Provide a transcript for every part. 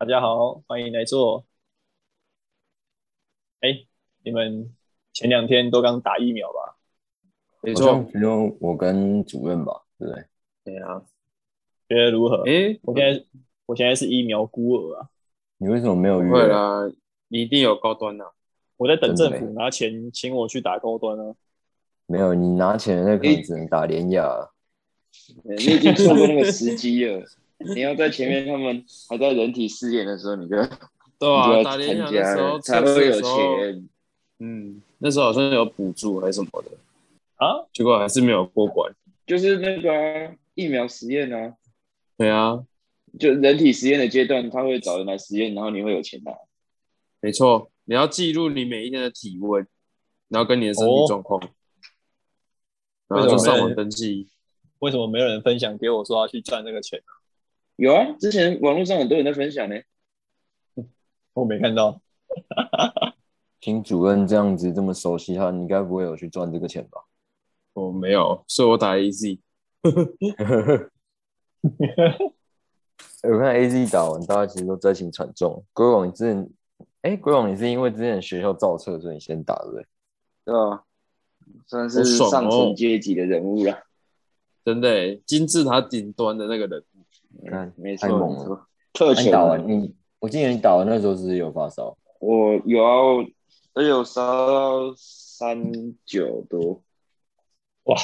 大家好，欢迎来做。哎，你们前两天都刚打疫苗吧？没错，其中我跟主任吧，对不对？对啊，觉得如何？哎，我现在我现在是疫苗孤儿啊。你为什么没有约？会啦，你一定有高端啊。我在等政府拿钱请我去打高端啊。没有，你拿钱那可能只能打连亚。你已经错过那个时机了。你要在前面，他们还在人体试验的时候，你就对啊，打联想的时候才会有钱。嗯，那时候好像有补助还是什么的啊，结果还是没有过关。就是那个疫苗实验啊，对啊，就人体实验的阶段，他会找人来实验，然后你会有钱拿。没错，你要记录你每一天的体温，然后跟你的身体状况，然后就上网登记。为什么没有人分享给我说要去赚这个钱？有啊，之前网络上很多人在分享呢，我没看到。听主任这样子这么熟悉他，你该不会有去赚这个钱吧？我没有，所以我打 A Z。我看 A Z 打完，大家其实都灾情惨重。鬼网你之前，哎，鬼网你是因为之前学校造册，所以你先打对不对？对啊，算是上层阶级的人物了，真的，金字塔顶端的那个人。看，没太猛了！特你打完你，我记得你打完那时候是有发烧。我有啊，我有烧到三九多。哇，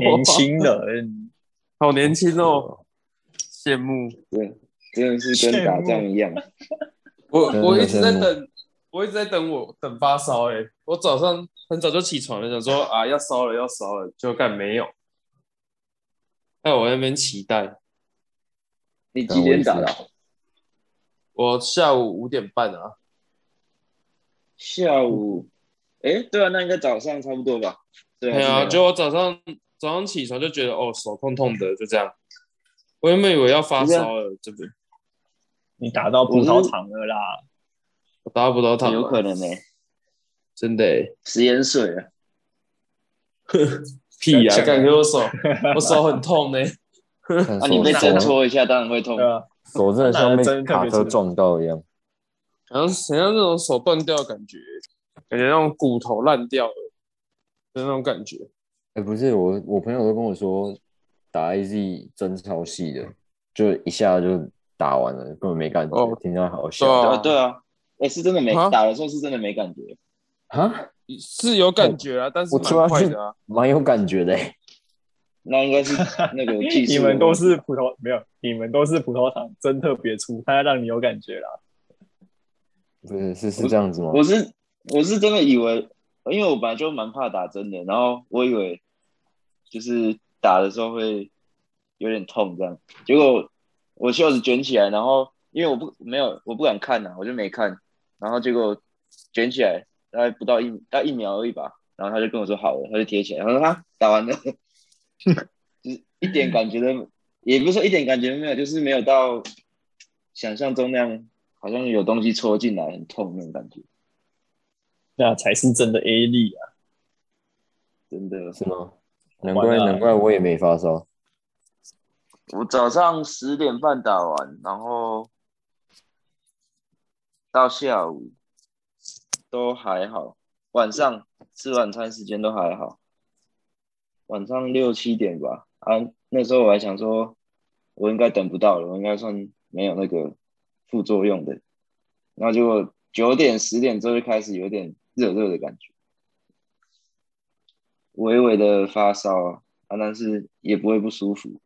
年轻人，好年轻哦，羡慕。对，真的是跟打仗一样。我我一直在等，我一直在等我等发烧哎！我早上很早就起床了，想说啊要烧了要烧了，就干没有。在我那边期待。你几点打的？我下午五点半啊。下午，哎，对啊，那应该早上差不多吧？对啊，就我早上早上起床就觉得哦手痛痛的，就这样。我原本以为要发烧了，这边。你打到葡萄糖了啦！我打到葡萄糖，有可能呢。真的？食盐水啊？屁呀！感觉我手，我手很痛呢。啊！你被针戳一下，当然会痛。手真的像被卡车撞到一样，好像好像那种手断掉的感觉，感觉那种骨头烂掉了的那种感觉。哎，不是我，我朋友都跟我说，打 AZ 针超细的，就一下就打完了，根本没感觉，听起来好笑。对啊，对啊，哎，是真的没打的时候是真的没感觉啊，是有感觉啊，但是蛮快的啊，蛮有感觉的。那应该是那个技 术。你们都是葡萄没有？你们都是葡萄糖，真特别粗，它要让你有感觉啦。不是是是这样子吗？我是我是真的以为，因为我本来就蛮怕打针的，然后我以为就是打的时候会有点痛这样。结果我袖子卷起来，然后因为我不没有我不敢看呐，我就没看。然后结果卷起来大概不到一大概一秒而已吧，然后他就跟我说好了，他就贴起来，他说他打完了。就 是一点感觉都，也不是说一点感觉都没有，就是没有到想象中那样，好像有东西戳进来很痛那种感觉。那才是真的 A 力啊！真的是吗？难怪难怪我也没发烧。我早上十点半打完，然后到下午都还好，晚上吃晚餐时间都还好。晚上六七点吧，啊，那时候我还想说，我应该等不到了，我应该算没有那个副作用的，然后结果九点十点之后就开始有点热热的感觉，微微的发烧啊，但是也不会不舒服，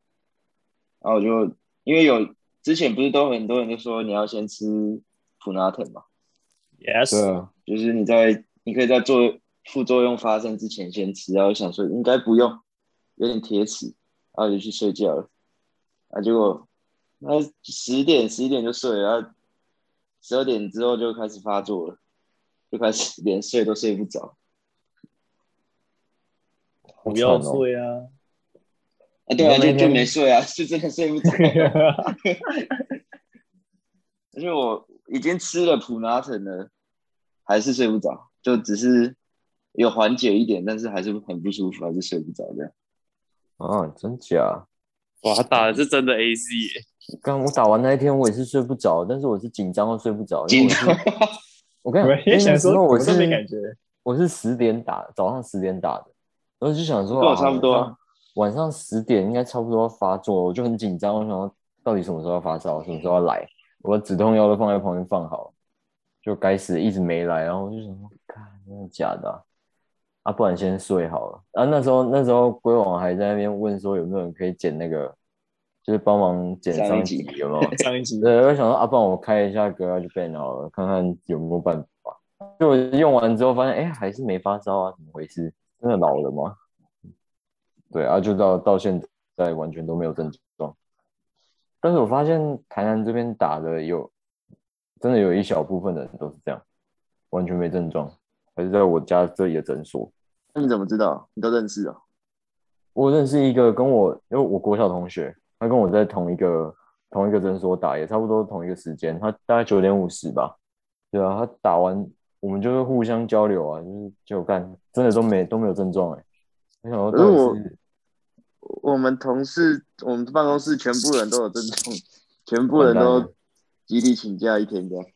然后我就因为有之前不是都很多人就说你要先吃普拿疼嘛，yes，对啊，就是你在你可以在做。副作用发生之前先吃，然后想说应该不用，有点铁齿，然后就去睡觉了。啊，结果那十点十一点就睡了，然后十二点之后就开始发作了，就开始连睡都睡不着。不要睡啊！啊，对啊，就就没睡啊，就真的睡不着。而且我已经吃了普拿疼了，还是睡不着，就只是。有缓解一点，但是还是很不舒服，还是睡不着这样。啊，真假？哇，他打的是真的 A C 耶！刚我打完那一天，我也是睡不着，但是我是紧张到睡不着。紧张我跟你讲，想说，那时候我怎么都没是感觉。我是十点打，早上十点打的，然后就想说，跟我啊差不多啊晚上晚上十点应该差不多要发作，我就很紧张，我想说到底什么时候要发烧，什么时候要来，我的止痛药都放在旁边放好，就该死一直没来，然后我就想说，看真的假的啊？啊不然先睡好了。啊，那时候那时候龟王还在那边问说有没有人可以剪那个，就是帮忙剪上一上一集集有没有？上一集对，我想说啊，不然我开一下 Garage Band 好了，看看有没有办法。就我用完之后发现，哎、还是没发烧啊，怎么回事？真的老了吗？对啊，就到到现在完全都没有症状。但是我发现台南这边打的有，真的有一小部分的人都是这样，完全没症状，还是在我家这里的诊所。那你怎么知道？你都认识哦？我认识一个跟我，因为我国小同学，他跟我在同一个同一个诊所打，也差不多同一个时间，他大概九点五十吧。对啊，他打完我们就是互相交流啊，就是就干，真的都没都没有症状哎。我想说到可是我底是我们同事，我们办公室全部人都有症状，全部人都集体请假一天这样。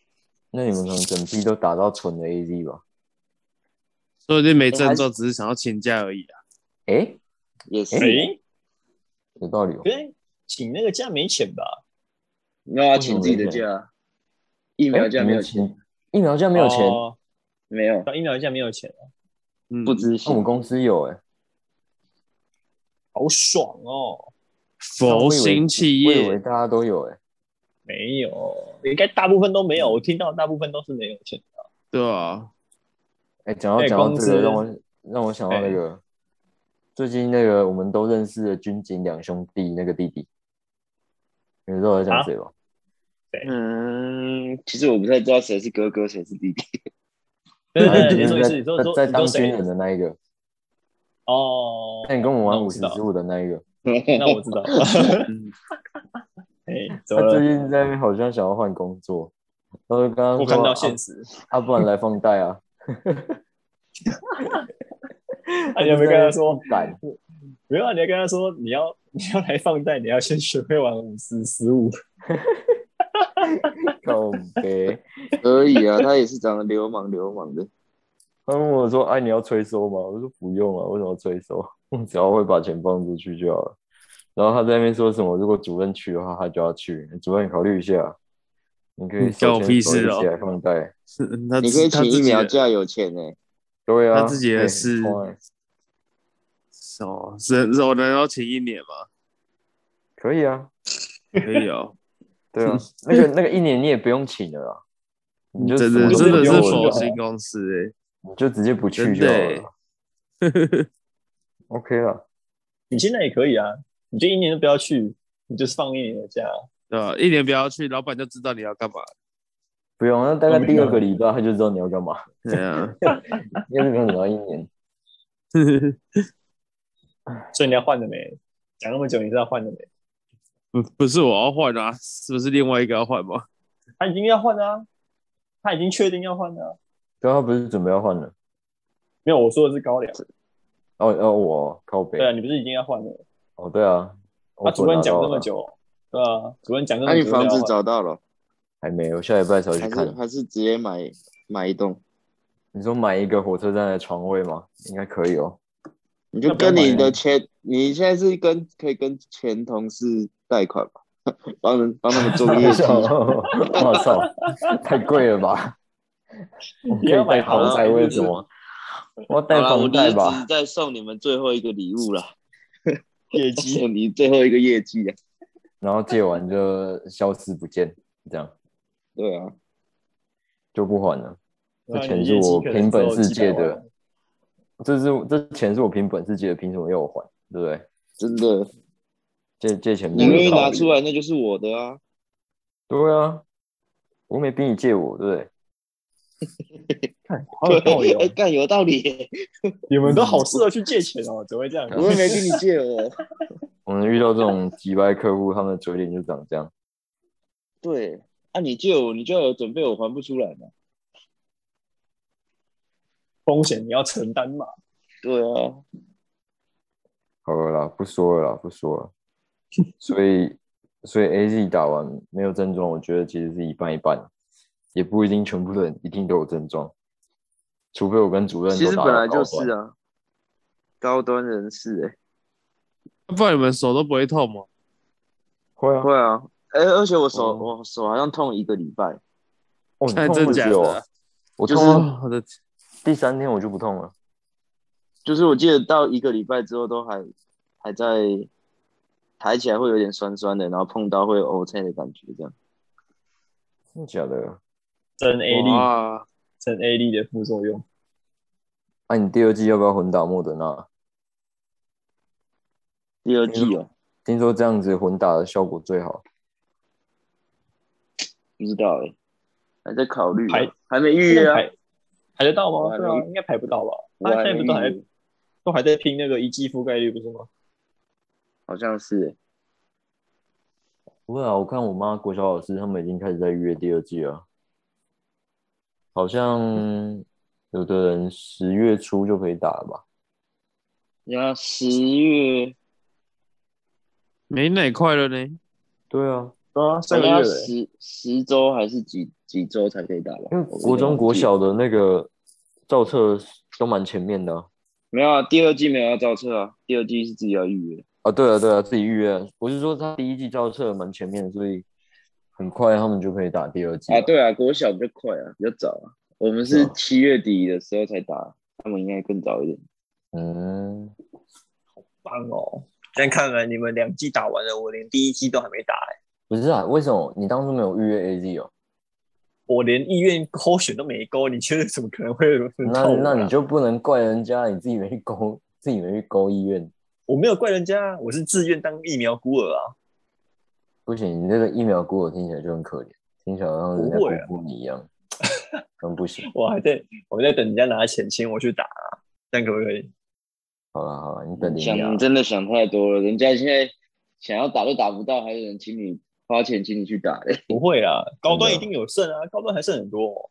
那你们可能整批都打到纯的 AZ 吧？说不定没症状，只是想要请假而已啊。哎，也是，哎，有道理哦可。是请那个假没钱吧？那要请自己的假，疫苗假没有钱，钱，疫苗假没有钱，哦没有，疫苗假没有钱啊，嗯，不知那我们。公司有哎。好爽哦！佛心企我以为业，大家都有哎。没有，应该大部分都没有。我听到大部分都是没有钱的。对啊，哎，讲到哎讲到这个，让我让我想到那个最近那个我们都认识的军警两兄弟那个弟弟，你知道我在讲谁吧？嗯，其实我不太知道谁是哥哥，谁是弟弟。对对对，你就是说，你说在当军人？的那一个，哦，那你跟我玩五十之五的那一个 那我知道。嗯，哎，怎么他最？近在那边好像想要换工作，他说我看到啊现实，啊，不然来放贷啊。啊你有没有跟他说？没有啊，你要跟他说，你要 你要来放贷，你要先学会玩五十十五。靠背。可以啊，他也是长得流氓流氓的。他问我说：“哎，你要催收吗？”我说：“不用啊，为什么要催收？我 只要会把钱放出去就好了。”然后他在那边说什么：“如果主任去的话，他就要去。主任考虑一下，你可以嗯关我屁事哦一起来放贷。是他你可以请疫他自己的苗假，有钱呢、对啊，他自己的哎事超爱哦，是是我能要请一年吗？可以啊，可以哦，对啊，那个那个一年你也不用请了啦，你就真的真的是佛心公司你就直接不哎，去就好了欸。，OK 了。你现在也可以啊，你就一年都不要去，你就是放一年的假。对吧？一年不要去，老板就知道你要干嘛。不用，那大概第二个礼拜他就知道你要干嘛，对啊，应该是不用等到一年。所以你要换的没？讲那么久，你知道换的没？不不是我要换啊，是不是另外一个要换吗？他已经要换了啊，他已经确定要换了啊。刚刚不是准备要换了？没有，我说的是高粱。哦哦，我靠北对。啊，你不是已经要换了？哦，对啊，我他主任讲这拿到了，么久，对啊，主任讲这那、么久，你房子找到了，还没有，下礼拜才会去看。还是直接买买一栋？你说买一个火车站的床位吗？应该可以哦。你就跟你的前，你现在是跟可以跟前同事贷款吧，帮人帮他们做业绩。我操，太贵了吧？我可你要买以贷房豪宅贷，为什么？我要贷好啦，我房贷吧？再送你们最后一个礼物了，业绩。你最后一个业绩啊！然后借完就消失不见，这样对啊，就不还了。这钱是我凭本事借的，这是这钱是我凭本事借的，凭什么要我还？对不对？真的，借借钱你愿意拿出来，那就是我的啊。对啊，我没逼你借我，对不对？好有道理哦哎，干有道理，你们都好适合去借钱哦，怎么会这样？我也没跟你借哦。我们遇到这种几百客户，他们的嘴脸就长这样。对，啊，你借我，你就要有准备，我还不出来嘛。风险你要承担嘛。对啊，好了啦，不说了啦，不说了。所以，所以 A Z 打完没有症状，我觉得其实是一半一半，也不一定全部的人一定都有症状，除非我跟主任其实本来就是啊，高端人士哎、不然你们手都不会痛吗？会啊，会啊，哎、而且我手、哦。我手好像痛一个礼拜，哦，你看痛真假的不久啊，我就是痛到哦，我的第三天我就不痛了，就是我记得到一个礼拜之后都还还在抬起来会有点酸酸的，然后碰到会有 O C 的感觉，这样。真的假的？真 A 力，哇，真 A D 的副作用。那、你第二季要不要混打莫德纳？第二季哦，听说这样子混打的效果最好。不知道哎、还在考虑啊、排还没预约啊。排排得到吗？我还没对啊，应该排不到吧？我他现在不都还都还在拼那个一季覆盖率，不是吗？好像是、欸，不会啊，我看我妈国小老师他们已经开始在预约第二季了，好像有的人十月初就可以打了吧？然后十月没哪块了呢。对啊，对啊，上个月欸十十周还是几几周才可以打吧？因为国中、国小的那个造册都蛮前面的啊。没有啊，第二季没有要造册啊，第二季是自己要预约。啊，对啊，对啊，自己预约。我是说他第一季造册蛮前面，所以很快他们就可以打第二季啊，对啊，国小比较快啊，比较早啊。我们是七月底的时候才打，他们应该更早一点。嗯，好棒哦！但看来你们两季打完了，我连第一季都还没打哎、不是啊，为什么你当初没有预约 AZ 哦？我连意愿勾选都没勾，你觉得怎么可能会有人那那你就不能怪人家，你自己没去勾，自己没去勾医院。我没有怪人家啊，我是自愿当疫苗孤儿啊。不行，你这个疫苗孤儿听起来就很可怜，听起来好像人家辜负你一样，很不行。我还在我在等人家拿钱请我去打、啊，这样可不可以？好了好了，你等你啊想，你真的想太多了，人家现在想要打都打不到，还有人请你花钱请你去打嘞。不会啊，高端一定有剩啊，高端还剩很多、哦。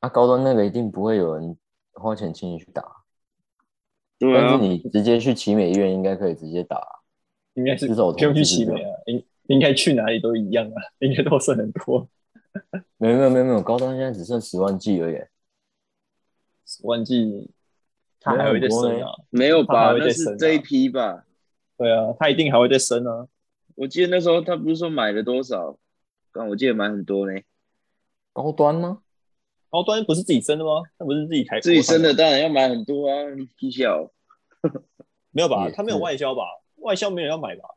啊，高端那个一定不会有人花钱请你去打，对啊但是，你直接去奇美医院应该可以直接打。应该是至少我不用去奇美啊，应应该去哪里都一样啊，应该都剩很多。没有没有没有没有，高端现在只剩十万 G 而已，十万 G，，他还会再升啊？没有吧？他还会那是这一批吧？对啊，他一定还会再升啊。我记得那时候他不是说买了多少？但我记得买很多呢。高端吗？高端不是自己升的吗？那不是自己开自己升的当然要买很多啊，你屁小。没有吧他没有外销吧？外销没有人要买吧？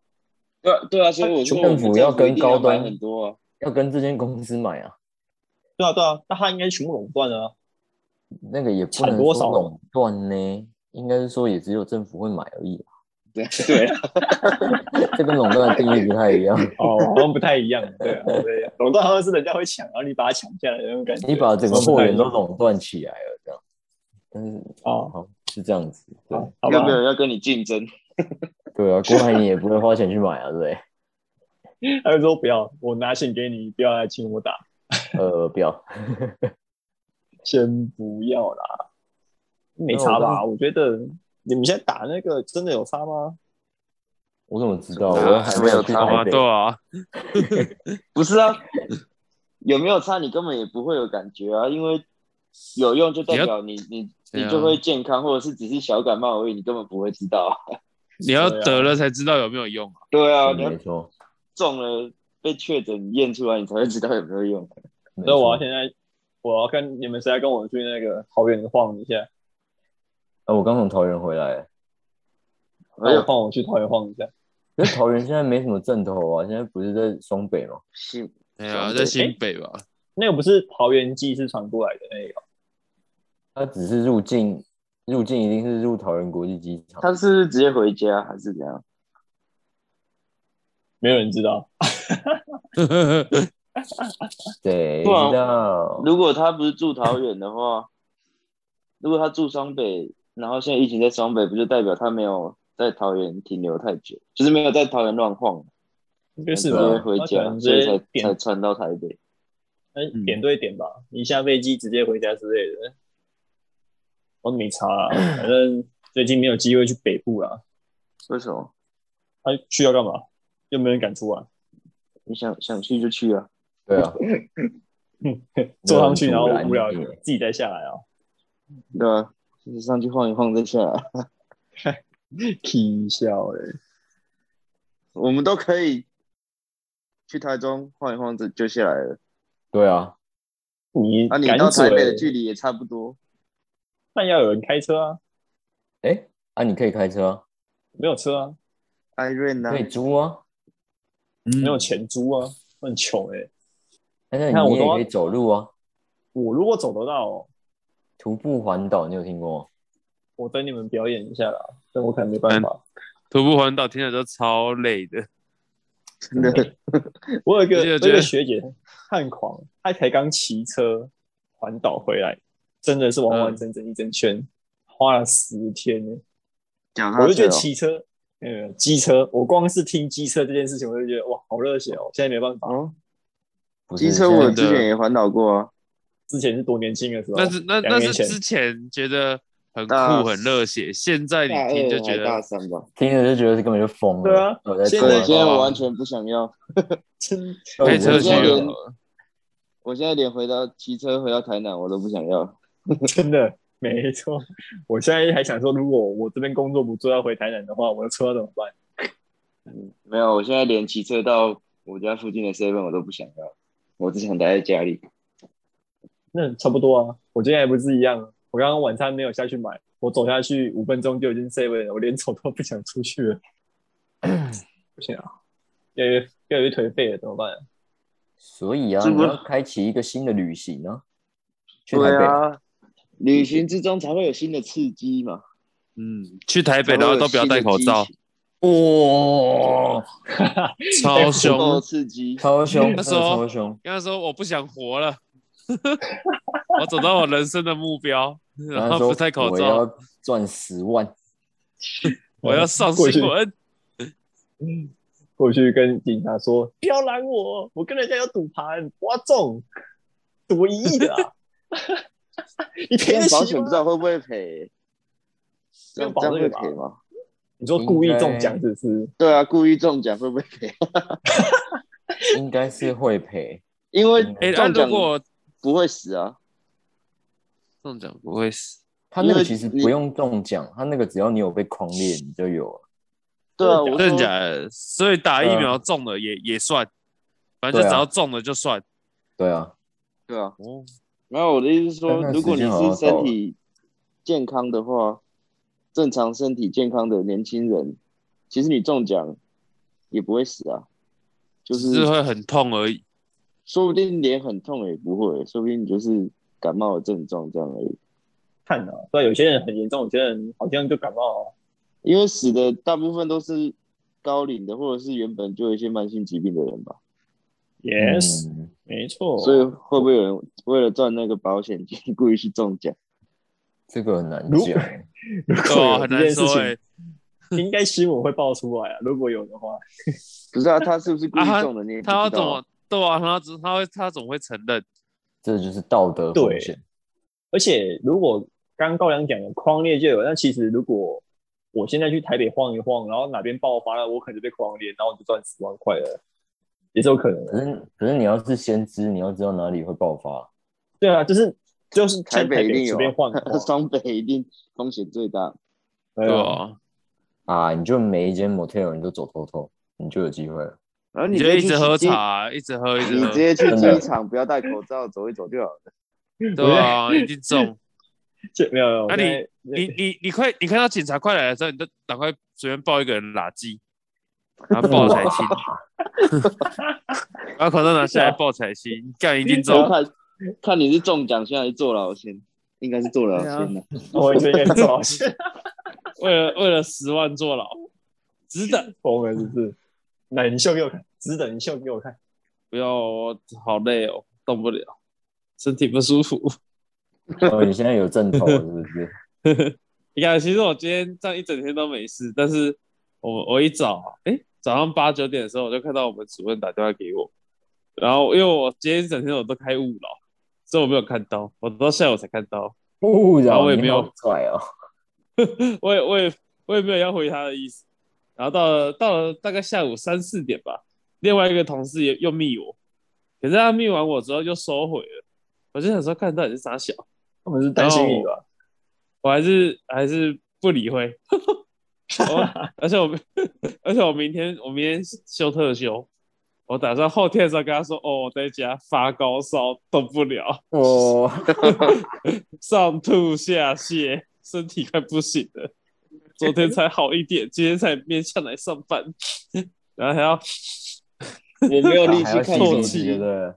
对啊对啊，所以我说政府要跟高端很多啊。要跟这间公司买啊，对啊，对啊，那他应该全部垄断了啊。那个也不能产多垄断呢，应该是说也只有政府会买而已 啊，对对啊，这跟垄断的定义不太一样。哦，好像不太一样。对啊，对啊，垄断好像是人家会抢，然后你把它抢下来那种感觉。你把整个货源都垄断起来了，这样。但是啊，好是这样子，对好好吧有没有？人要跟你竞争？对啊，郭台铭也不会花钱去买啊，对？他就说不要，我拿钱给你，不要来请我打，呃，不要，先不要啦。没差吧？我觉得你们现在打那个真的有差吗？我怎么知道？啊我还没有去好啊，台北对。啊，不是啊，有没有差你根本也不会有感觉啊，因为有用就代表你你你就会健康，或者是只是小感冒而已，你根本不会知道啊。你要得了才知道有没有用啊。对啊，嗯你要没错，中了被确诊验出来，你才会知道有没有用。没所以我要错。现在，我要跟你们谁来跟我去那个桃园晃一下？啊，我刚从桃园回来，哎呦，放我去桃园晃一下。可是桃园现在没什么正头啊，现在不是在双北吗？新对啊，在新北吧。那个不是桃园机是传过来的那个，它只是入境，入境一定是入桃园国际机场。他是不是直接回家还是怎样？没有人知道。谁不然知道？如果他不是住桃园的话，如果他住双北，然后现在疫情在双北，不就代表他没有在桃园停留太久，就是没有在桃园乱晃，应该是直吧？接回家，所以才才传到台北。哎点对点吧，一下飞机直接回家之类的。我没差啊，反正最近没有机会去北部啊。为什么？他去要干嘛？又没人敢出啊。你想想去就去啊，对啊，坐上去然后无聊嗯自己再下来啊，对啊？就是上去晃一晃再下来，啼笑哎，我们都可以去台中晃一晃就就下来了。对啊，你啊，你到台北的，距离也差不多。但要有人开车啊，哎，啊，你可以开车啊，没有车啊，艾瑞呢可？以租啊，没有钱租啊，很穷哎。但是看我都要你也可以走路啊，我如果走得到哦，徒步环岛，你有听过吗？我等你们表演一下啦，但我可能没办法。徒步环岛听着都超累的。真的，我有一个学姐很狂，她才刚骑车环岛回来，真的是完完整整一整圈，花了十天呢。我就觉得骑车，呃，机车，我光是听机车这件事情，我就觉得哇，好热血哦！现在没办法，哦，机车我之前也环岛过啊。之前是多年轻的时候，但是那那是之前觉得很酷很热血，现在你听就觉得大三吧。听着就觉得是根本就疯了。对啊我现在做啊我现在我完全不想要，真开车去我现在连了。我现在连回到骑车回到台南我都不想要。真的没错。我现在还想说，如果我这边工作不做要回台南的话，我的车要怎么办？嗯，没有，我现在连骑车到我家附近的 seven 我都不想要，我只想待在家里。那差不多啊。我今天还不是一样，我刚刚晚餐没有下去买，我走下去五分钟就已经 seven 了，我连走都不想出去了。不行啊，越来越越来越颓废了，怎么办、所以啊，你要开启一个新的旅行啊，去台对北。啊，旅行之中才会有新的刺激嘛。嗯，去台北然后都不要戴口罩，哇，超够凶。刺激。超凶，那时候超凶。跟他说我不想活了，我走到我人生的目标，然后不戴口我罩，要赚十万，我要上新闻。过去跟警察说：“不要拦我，我跟人家有赌盘，我要中，赌一亿的啊！你赔得起吗保险不知？道会不会赔，这样会赔吗？你说故意中奖只是对啊，故意中奖会不会赔？应该是会赔。因为中奖不会死啊。中奖不会死，他那个其实不用中奖，他那个只要你有被框列，你就有了。对啊，我真的说假的？所以打疫苗中了也也算，反正只要中了就算。对啊，对啊。哦，然后我的意思是说，如果你是身体健康的话，正常身体健康的年轻人，其实你中奖也不会死啊，就是是会很痛而已。说不定脸很痛也不会，说不定你就是感冒的症状这样而已。看啊，对，有些人很严重，有些人好像就感冒、啊。因为死的大部分都是高龄的，或者是原本就有一些慢性疾病的人吧，Yes，、嗯没错。所以会不会有人为了赚那个保险金故意去中奖？这个很难讲。如果有很难这件事情，应该新闻会爆出来啊。如果有的话，不知道他是不是故意中的，你也不知道他要怎么对啊？他怎他会他总会承认？这就是道德风险。而且如果刚刚高粱讲的框列就有，那其实如果我现在去台北晃一晃，然后哪边爆发了，我可能就被框列，然后我就赚十万块了，也是有可能。可是可是你要是先知，你要知道哪里会爆发。对啊，就是就是台北一定有 双北一定风险最大。对对啊，啊，啊，你就每一间 motel 你都走透透，你就有机会了。然后你就一直喝，茶，一直喝，一直喝你直，接去机场，不要戴口罩，走一走就好了。对啊，已经中。这没有没有，那你你你你快，你看到警察快来的时候，你就赶快随便抱一个人垃圾，然后抱才亲，把口罩拿下来抱才亲，干一定我中。看看你是中奖先还是坐牢先，应该是坐牢先的。我觉得坐牢先，为了为了十万坐牢，值得。疯了是不是？那你秀给我看，值得你秀给我看。不要，我好累哦，动不了，身体不舒服。哦，你现在有阵头是不是？你看，其实我今天这样一整天都没事，但是我我一早，哎，早上八九点的时候，我就看到我们主任打电话给我，然后因为我今天一整天我都开勿扰，所以我没有看到，我到下午才看到，不然然后我也没有拽哦。我也我也我也没有要回他的意思，然后到了到了大概下午三四点吧，另外一个同事也又密我，可是他密完我之后又收回了，我就想说看到底是啥小，他们是担心你吧？我还是还是不理会。我而且我 而且我明天我明天休特休，我打算后天的时候跟他说，哦，我在家发高烧动不了，哦，上吐下泻，身体快不行了。昨天才好一点，今天才勉强来上班，然后还要我没有力气看手机，对不，对？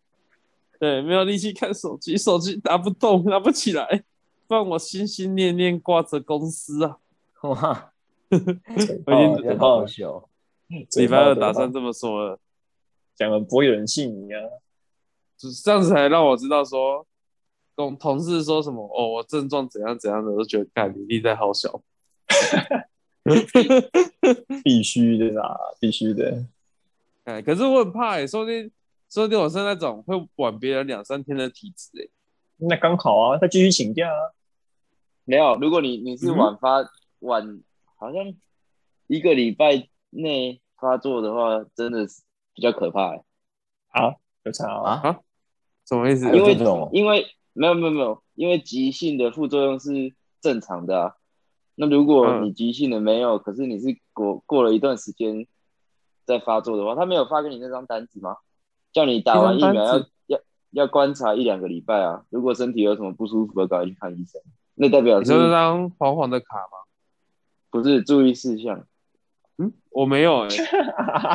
对没有力气看手机，手机拿不动，拿不起来，不然我心心念念挂着公司啊。哇，我已经真的好笑。礼拜二打算这么说了，讲了，不会有人信你啊。就是这样子才让我知道说，跟同事说什么哦，我症状怎样怎样的，我都觉得干你力在好小。必须的啦，必须的。哎，可是我很怕哎、说不定说不定我是那种会晚别人两三天的体质哎、那刚好啊，他继续请假啊。没有。如果你你是嗯晚发、晚，好像一个礼拜内发作的话，真的是比较可怕、欸。啊，有差啊。啊，什么意思？因为因为没有没有没有，因为急性的副作用是正常的啊。那如果嗯你急性的没有，可是你是过过了一段时间再发作的话，他没有发给你那张单子吗？叫你打完疫苗要要要观察一两个礼拜啊。如果身体有什么不舒服，的赶快去看医生。那代表是你说那张黄黄的卡吗？不是注意事项？嗯，我没有哎、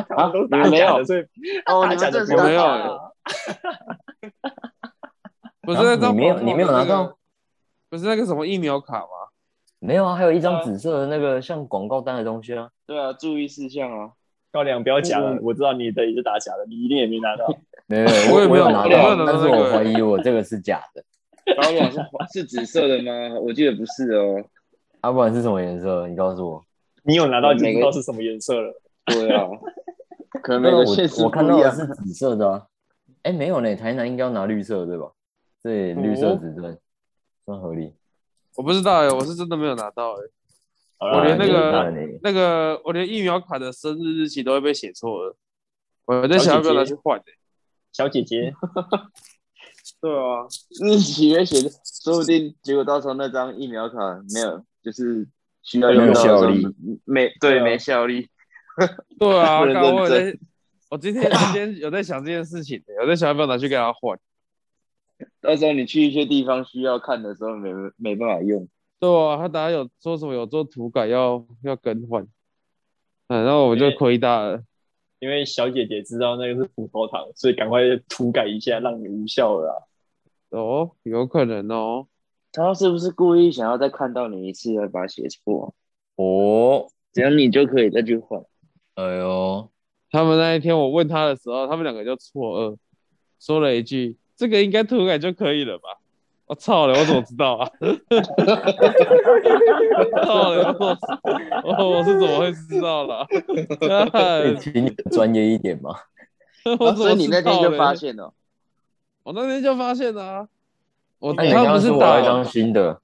他 们都打你们没有假的，所以哦打假的我没有 不是那张啊你没有你没有拿到？不是那个什么疫苗卡吗？没有啊，还有一张啊紫色的那个像广告单的东西啊。对啊，注意事项啊。高粱不要假了嗯，我知道你的也是打假的，你一定也没拿到。没有，我也没有拿到，但是我怀疑我这个是假的。高粱是黄是紫色的吗？我记得不是哦。啊，不然是什么颜色？你告诉我。你有拿到就每个知道是什么颜色了。对啊，可能每个县市我我看。到的是紫色的啊。哎，没有呢，台南应该要拿绿色对吧？对，绿色哦紫色，算合理。我不知道哎、我是真的没有拿到哎、我连那个那个我连疫苗卡的生日日期都会被写错了，我在想要不要拿去换、欸、小姐姐，对啊，日期也写的，说不定结果到时候那张疫苗卡没有，就是需要用到效力没对没效力。对啊，我在，我今天今天有在想这件事情、欸，有在想要不要拿去给他换。到时候你去一些地方需要看的时候没没办法用。对啊，他等下有说什么有做涂改要要更换，嗯，然后我就亏大了。因为小姐姐知道那个是葡萄糖，所以赶快涂改一下，让你无效了啊。哦，有可能哦。他是不是故意想要再看到你一次，再把它写错？哦，这样你就可以再去换。哎呦，他们那一天我问他的时候，他们两个就错愕，说了一句：“这个应该涂改就可以了吧？”我操了，我怎么知道啊？操了，我怎么我我是怎么会知道啦？可以请你专业一点嘛？啊、我所以你那天就发现了，我那天就发现了啊！我他不是打说我要一张新的，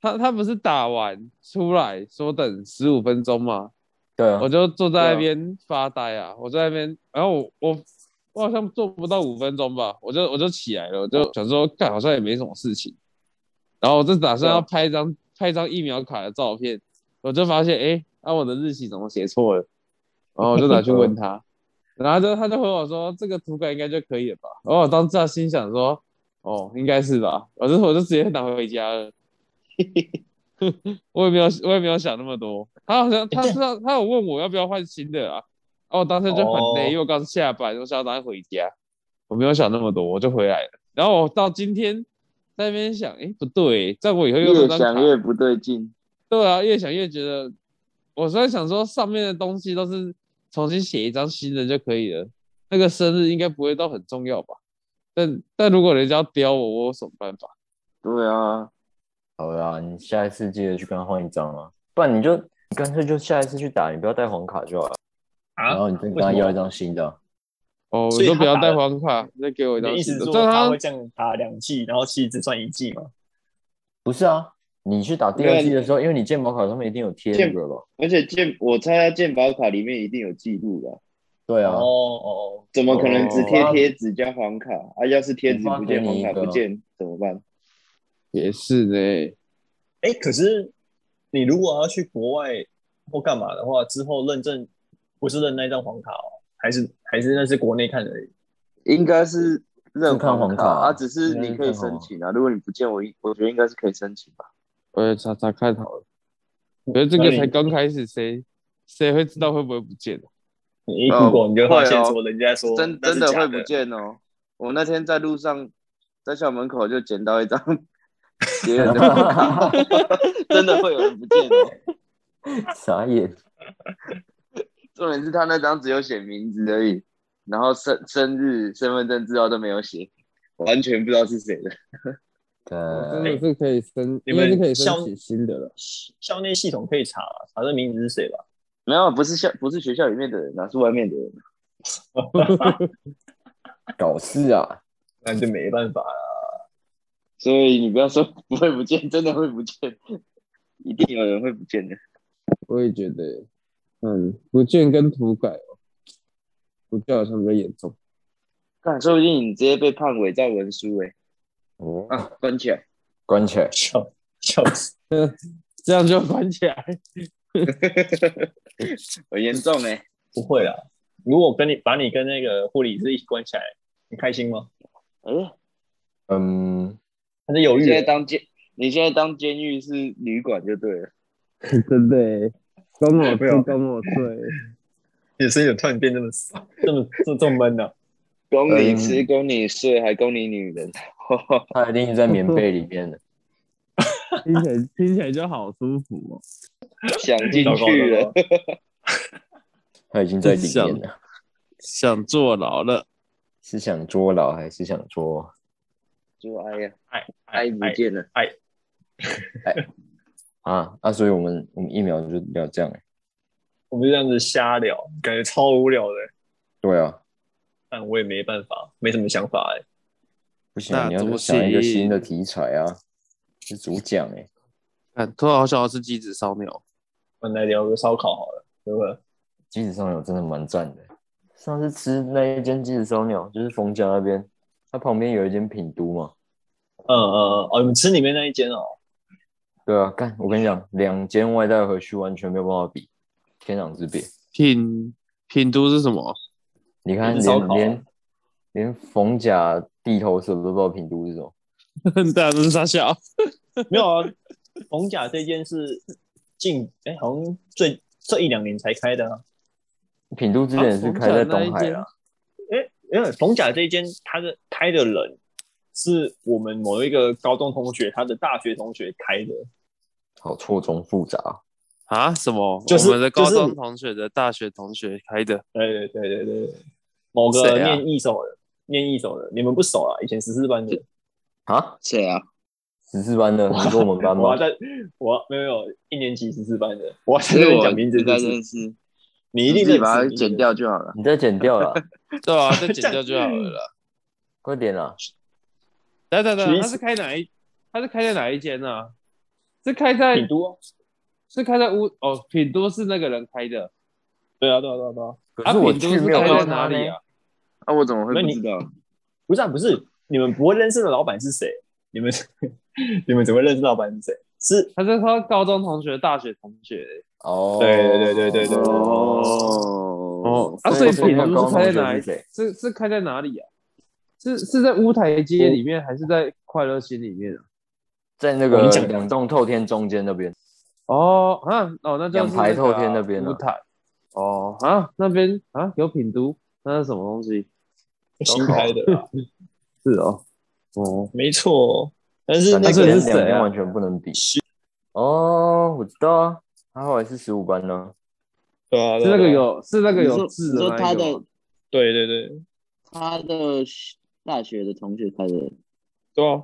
他他不是打完出来说等十五分钟吗？对啊我，就坐在那边发呆啊，我在那边，然后我我我好像做不到五分钟吧，我就我就起来了，我就想说，干好像也没什么事情，然后我就打算要拍一张拍一张疫苗卡的照片，我就发现，哎，那、我的日期怎么写错了？然后我就拿去问他，然后就他就回我说，这个涂改应该就可以了吧？然后我当时心想说，哦，应该是吧，我就我就直接拿回家了。我也没有，我也没有想那么多。他好像他知道，他有问我要不要换新的啊。哦我当时就很累，哦因为我刚下班，我想要赶快回家，我没有想那么多，我就回来了。然后我到今天在那边想，哎，不对，在我以后又想越不对劲。对啊，越想越觉得，我虽然想说上面的东西都是重新写一张新的就可以了，那个生日应该不会都很重要吧？但但如果人家要刁我，我有什么办法？对啊，好啦，你下一次记得去跟他换一张啊，不然你就你干脆就下一次去打，你不要带黄卡就好了，然啊后，你再跟他要一张新的啊。哦，所你都不要带黄卡，再给我一张新的。意思是说他他会这样打两季，然后其实只算一季吗？不是啊，你去打第二季的时候，因为你健保卡上面一定有贴这个吧？而且鉴我猜他健保卡里面一定有记录吧？对啊，哦哦，怎么可能只贴哦贴纸加黄卡啊？要是贴纸不见，黄卡不见怎么办？也是呢。哎，可是你如果要去国外或干嘛的话，之后认证不是认那张黄卡哦，还是还是那是国内看而已。应该是认是看黄卡卡啊，只是你可以申请啊。如果你不见，我我觉得应该是可以申请吧。我也查查看好了。可是这个才刚开始，谁谁会知道会不会不见？你一 Google 你就发现说人家说真那是假真的会不见哦。我那天在路上，在校门口就捡到一张 别人的 真的会有人不见哦。傻眼，重点是他那张只有写名字而已，然后生生日、身份证资料都没有写，完全不知道是谁的。真呃，的是可以申，你们是可以申校请新的了。校内系统可以查查这名字是谁吧？没有，不是校不是学校里面的人啊，是外面的人。搞事啊！那就没办法了。所以你不要说不会不见，真的会不见，一定有人会不见的。我也觉得，嗯，不见跟涂改哦，不见好像比较严重。看，说不定你直接被判伪造文书哎、哦，啊，关起来。关起来，笑笑死！这样就关起来。很严重哎、不会啦。如果跟你把你跟那个护理师一起关起来，你开心吗？嗯、嗯，还是犹你豫的？现在当监，你现在当监狱是旅馆就对了。真的耶，跟我不要吃，跟我睡。你的声音有突然变这么少，这么这么这么闷呢、供你吃，嗯供你睡，还供你女人。他一定是在棉被里面的。听起来听起来就好舒服哦。想进去了 他已经在里面了，想坐牢了，是想坐牢还是想坐？就哎呀，爱爱不爱爱见了。啊啊！所以我们我们一秒就聊这样欸，我们就这样子瞎聊，感觉超无聊的。对啊，但我也没办法，没什么想法哎、不行啊，你要想一个新的题材啊，是主讲哎，看突然好想要吃鸡子烧鸟。来聊个烧烤好了，对不对？鸡子烧鸟真的蛮赞的。上次吃那一间鸡子烧鸟，就是冯家那边，它旁边有一间品都嘛。嗯嗯嗯，哦，你们吃里面那一间哦，对啊，干，我跟你讲，两间外带回去完全没有办法比，天壤之别。品品都是什么？你看连连连冯甲地头蛇都不知道品都是什么。对啊，都是傻笑。没有啊。冯甲这间是近哎、好像最这一两年才开的啊。品都之前是开在东海啦，哎，因为冯甲这一间，他的开的人是我们某一个高中同学，他的大学同学开的。好错综复杂。啊？什么？就是我们的高中同学的大学同学开的。对对对对对，对某个念艺手的，念艺手的，你们不熟啊？以前十四班的，啊，谁啊？十四班的，你说我们班吗我？在，我没有没有一年级十四班的，我要在所以我这边讲名字，应该就是认识，你一定认识自己把它剪掉就好了。你再剪掉了，对啊，再 剪掉就好了啦。快点啦！等等等，他是开哪一？他是开在哪一间呢？是开在品都啊。是开在屋哦，品多是那个人开的。对啊对啊对啊对啊，啊，可是我去没有是开在看到他哪里啊？啊，我怎么会不知道？不是啊不是，你们不会认识的老板是谁？你们 你们怎么会认识老板是谁？是他是他高中同学、大学同学。哦，对对对对对对哦哦，啊，所以品都那个高中是开在哪里是？是是开在哪里啊？是是在乌台街里面，还是在快乐心里面啊？在那个两栋透天中间那边，哦啊哦，那就是两排透天那边啊乌台。哦啊，那边啊有品都，那是什么东西？新开的，是哦，哦，没错。但是那个是谁啊两边完全不能比。哦，我知道啊，他后来是十五班呢。对啊，是那个有是那个有字你说他的对对对他的大学的同学开的，对啊。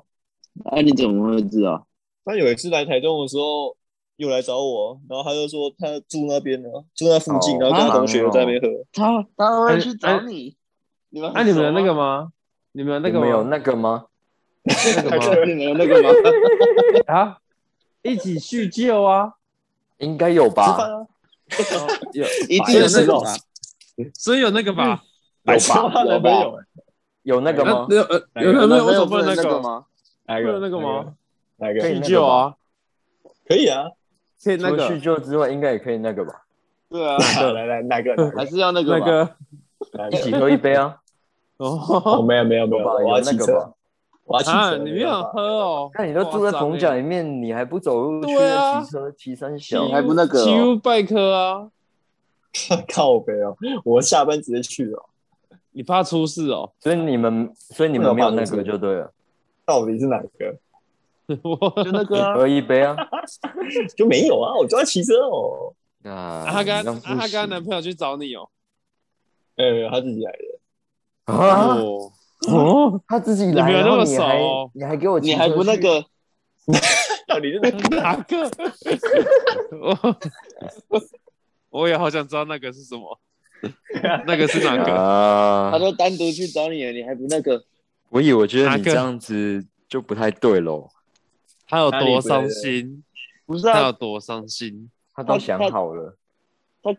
啊，你怎么会知道？他有一次来台中的时候，又来找我，然后他就说他住那边的，住那附近，哦然后跟他同学在那边喝。他他会去哎找你？你们啊，你们有那个吗？你们那个没有？那个吗？那个吗？你们有那个吗？啊，一起叙旧啊！应该有吃饭 吧？有一定有那个白痴哦吧？所以有那个吧？白痴吗？他男朋友欸有那个吗？有呃有没有男朋友为什么不能那个？吗？哪个？那个吗？哪个？叙旧啊，可以啊。可以那除了叙旧之外，应该也可以那个吧？对啊，来来，哪个？还是要那个吧。那个？一起喝一杯啊！哦，哦没有没有没有，我要骑车那个吧？，我要骑啊，车。你没有喝哦？那你都住在夸张逢甲欸里面，你还不走路去骑车骑三小你？还不那个哦骑 U 拜科啊？靠背哦，我下班直接去哦。你怕出事哦？所以你们，所以你们没有那个就对了，到底是哪个？就那个啊，喝一杯啊！就没有啊，我就要骑车哦。啊，他跟你让他跟他男朋友去找你哦。呃，他自己来的。啊，哦哦，他自己来，你没有那么然后你还熟哦你还给我你还不那个？到底是 哪个？哪个？我我也好想知道那个是什么，那个是哪个？啊他？都单独去找你了，你还不那个？我以为我觉得你这样子就不太对喽。他有多伤心？不是啊，他有多伤心？他都想好了，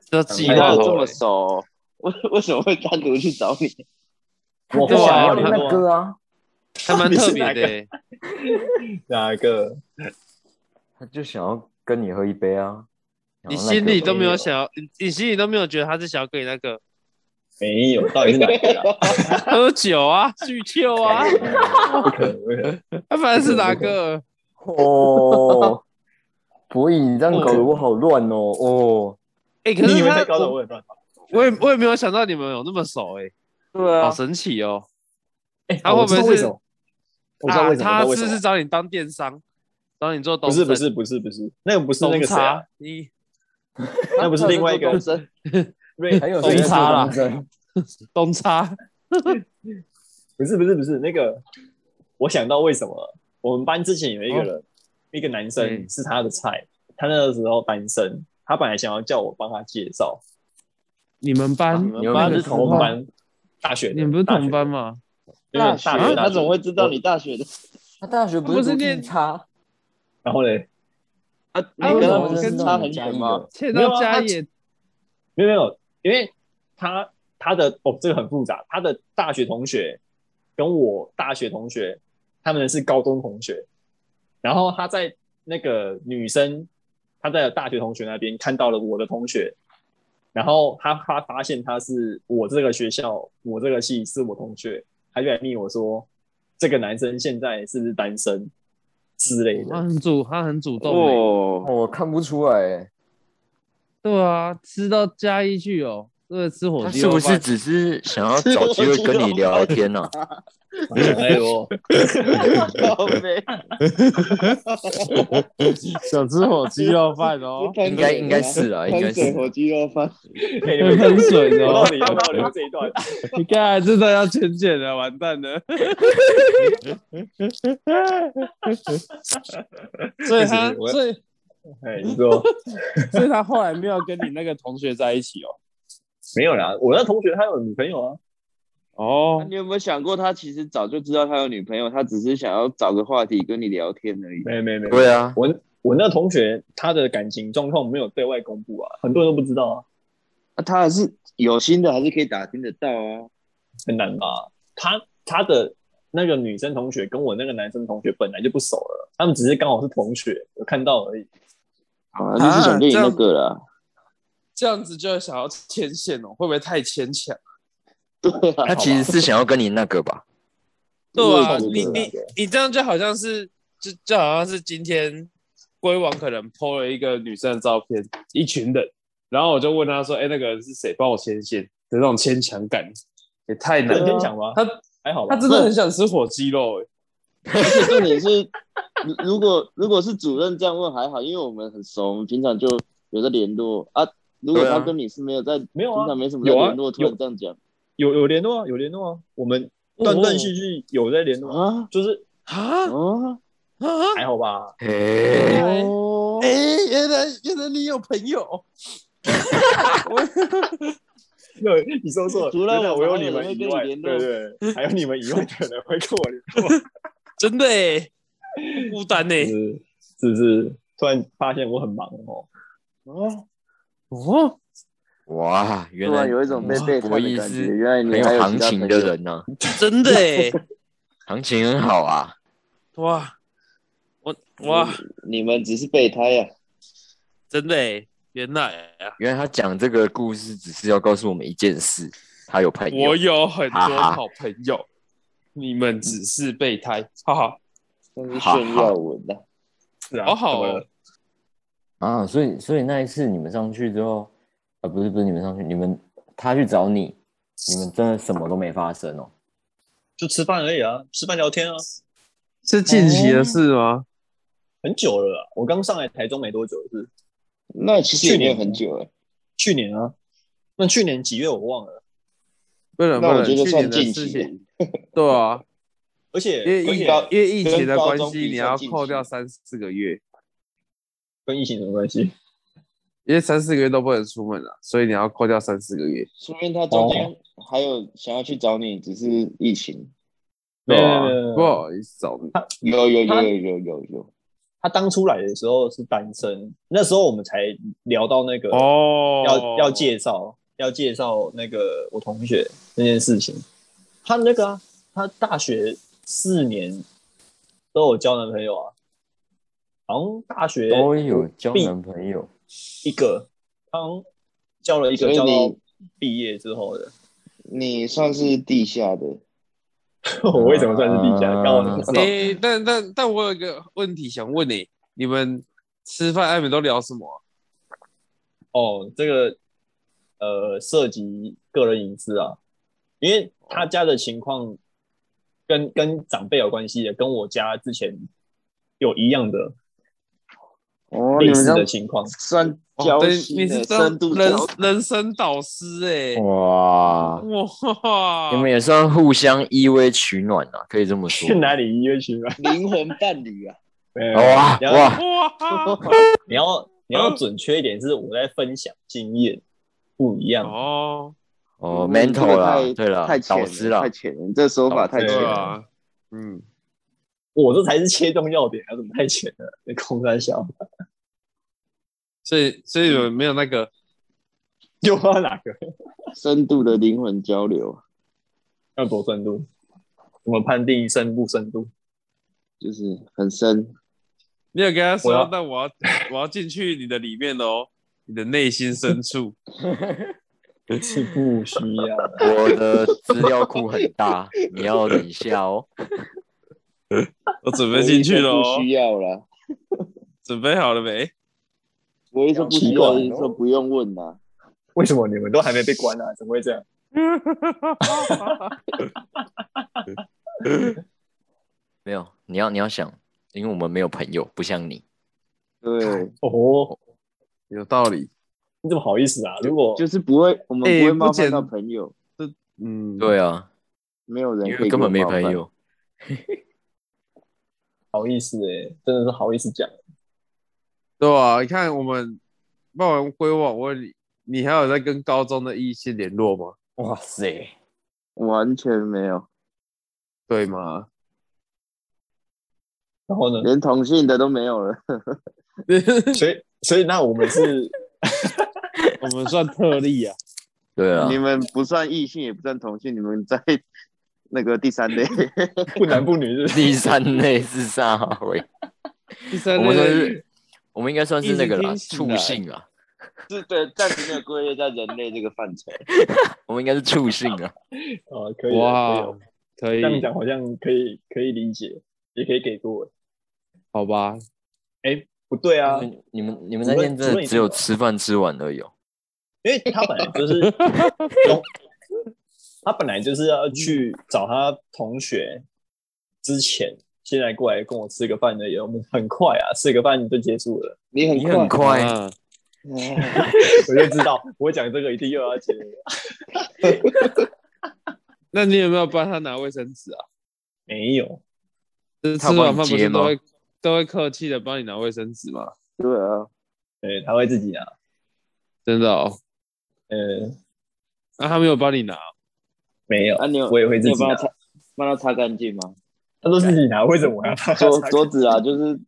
这计太多了划这么熟，为为什么会单独去找你？我对啊想要那个啊，还蛮特别的欸。哪个？他就想要跟你喝一杯啊。你心里都没有想要，你你心里都没有觉得他是想要跟你那个没有，到底是哪个啊？喝酒啊、叙旧啊？不可能，不可能。他反正是哪个？哦，博弈，你这样搞得我好乱哦。哦，哎，可是他你以为在高手我也乱跑？我也我也没有想到你们有那么熟哎，对啊，好神奇哦！哎，他会不会是？啊他是不是找你当电商，找你做东升不是不是不是不是，那个不是那东个谁啊茶？，你 那不是另外一个东升瑞东差啦做东 差不是不是不是那个，我想到为什么了我们班之前有一个人，一个男生嗯是他的菜，他那个时候单身，他本来想要叫我帮他介绍，你们班你你们班是同班大学的，你们不是同班吗？吗？因为大学大学，他怎么会知道你大学的？他大学不是读不是念地差，然后嘞，啊，你啊跟他为什么跟不是差很远吗？欠没有啊他到家也没有没有，因为他他的哦，这个很复杂。他的大学同学跟我大学同学，他们是高中同学。然后他在那个女生，他在大学同学那边看到了我的同学，然后他他发现他是我这个学校，我这个系是我同学，他就来密我说，这个男生现在是不是单身之类的。他很主，他很主动欸。哦，我看不出来欸，对啊，知道加一句哦，这个吃火他是不是只是想要 找机会跟你聊天呢？哎呦，想吃火鸡肉饭哦？应该应该是啊应该是火鸡肉饭，哎，你们喷水哦我到，底要不要留这一段？你看真的要全剪了，完蛋了。所以他，我所以哎，你说。所以他后来没有跟你那个同学在一起哦。没有啦，我那同学他有女朋友啊。哦，你有没有想过，他其实早就知道他有女朋友，他只是想要找个话题跟你聊天而已。没没没，对啊，我我那同学他的感情状况没有对外公布啊，很多人都不知道啊，那他还是有心的，还是可以打听得到啊。很难吧？他他的那个女生同学跟我那个男生同学本来就不熟了，他们只是刚好是同学，有看到而已。啊，就是想跟你那个啦。这样子就想要牵线哦，会不会太牵强？对啊，他其实是想要跟你那个吧？对啊，你你你这样就好像是就就好像是今天龟王可能 PO 了一个女生的照片，一群人，然后我就问他说：“哎、那个人是谁？帮我牵线。”的那种牵强感也太难牵强吗？他还好吧他真的很想吃火鸡肉哎、而且重点是，如如果如果是主任这样问还好，因为我们很熟，我们平常就有在联络啊。如果他跟你是没有在，没有啊平常没什么联络，突然这样讲有有联络啊，有联络啊，我们断断续续有在联络啊，啊就是啊啊啊！还好吧？哎，哦哎、，原来原来你有朋友，没有，你说错了，除了我有你们以外，对对，还有你们以外的人会跟我联络。真的 孤单呢、是是不是？突然发现我很忙哦。哦，哦，哇，原来然有一种被背叛博弈的感觉。是原来你很有还有行情其他朋友。的人呢、真的哎，行情很好啊。哇，我哇，你们只是备胎啊！真的哎，原来啊，原来他讲这个故事只是要告诉我们一件事，他有朋友我。有很多好朋友，你们只是备胎，哈哈，那是炫耀文啊，好好哦怎么了，啊，所以所以那一次你们上去之后，啊，不是不是你们上去，你们他去找你，你们真的什么都没发生哦。就吃饭而已啊，吃饭聊天啊，是近期的事吗？很久了啊。我刚上来台中没多久，是那其实也没有很久了、去年啊。那去年几月我忘了，不能不能，那我觉得去年的算近期事情，对啊，而且因为疫高因为疫情的关系，你要扣掉三四个月，跟疫情什么关系？因为三四个月都不能出门了，所以你要扣掉三四个月。说明他中间还有想要去找你，只是疫情。没有不好意思找你。有有他有有有有有，他当初来的时候是单身，那时候我们才聊到那个哦，要要介绍要介绍那个我同学那件事情。他那个啊，他大学四年都有交男朋友啊，好像大学都有交男朋友，一个，他好像交了一所以个交到你毕业之后的。你算是地下的，我为什么算是地下？啊刚好知道。但但但我有一个问题想问你，你们吃饭暧昧都聊什么啊、哦，这个呃涉及个人隐私啊，因为他家的情况跟跟长辈有关系的，跟我家之前有一样的哦，类似你们这情况。算哦对，交心你是的这样人深度交人生导师哎、哇，哇，你们也算互相依偎取暖啊，可以这么说 去。哪里依偎取暖？灵魂伴侣啊，哇哇，哇你要你要准确一点，是我在分享经验，不一样。哦，哦，mental 啦太，对了太，导师了太，浅了，你这手法太浅了。啊，嗯，我这才是切中要点，啊怎么太浅了？那空山小所以所以你们没有那个 又要哪个？深度的灵魂交流，要多深度？我们判定深不深度？就是很深。你有跟他说我要，但我要我要进去你的里面哦，你的内心深处。是不需要的。我的资料库很大，你要等一下哦。我准备进去了不哦，需要了。准备好了没？我一说不需要，一说不用问呐。为什么你们都还没被关啊？怎么会这样？没有，你要你要想，因为我们没有朋友，不像你。对，哦，有道理。你怎么好意思啊？如果就是不会，我们哎不会冒犯到朋友，这嗯，对啊，没有人因为根本没。朋友。好意思哎、真的是好意思讲。对啊，你看我们办完归网，我问你，你还有在跟高中的异性联络吗？哇塞，完全没有，对吗？然后呢？连同性的都没有了。所以所以那我们是 我们算特例啊。对啊你，们不算异性，也不算同性，你们在那个第三类。不男不女是不是？第三类是啥位？第三是，我们应该算是那个啦，一直听起来畜性啊，是对，暂时没有归类在人类这个范畴。我们应该是畜性啊。哦，可以啊，哇，可以这样讲好像可以可以理解，也可以给过。好吧？哎，不对啊，你们你们那天真的只有吃饭吃完而已哦。因为他本来就是中，他本来就是要去找他同学之前，现在过来跟我吃个饭而已。我们很快啊，吃个饭就结束了，你很你很快，啊我就知道我讲这个一定又要结了。那你有没有帮他拿卫生纸啊？没有，就是吃完饭不是都会都会客气的帮你拿卫生纸吗？对啊，对，他会自己拿。真的哦？呃，那、他没有帮你拿？没有，啊，你有我也会自己拿你有帮他。擦，帮他擦干净吗？他说自己拿，为什么我要帮他桌擦桌子啊，就是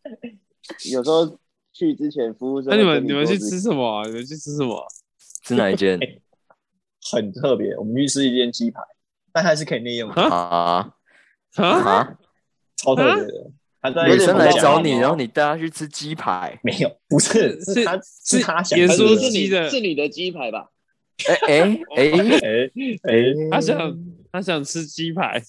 有时候去之前服务生那、会你们你们去吃什么、啊？你们去吃什么啊、是哪一间 很特别。我们去吃一间鸡排，但它是可以内用的，啊啊，啊？超特别的。他在女生来找你，然后你带她去吃鸡排。没有，不是，是是他是他想盐酥他是是你鸡的是你的鸡排吧？哎哎哎，哎哎，他想他想吃鸡排，然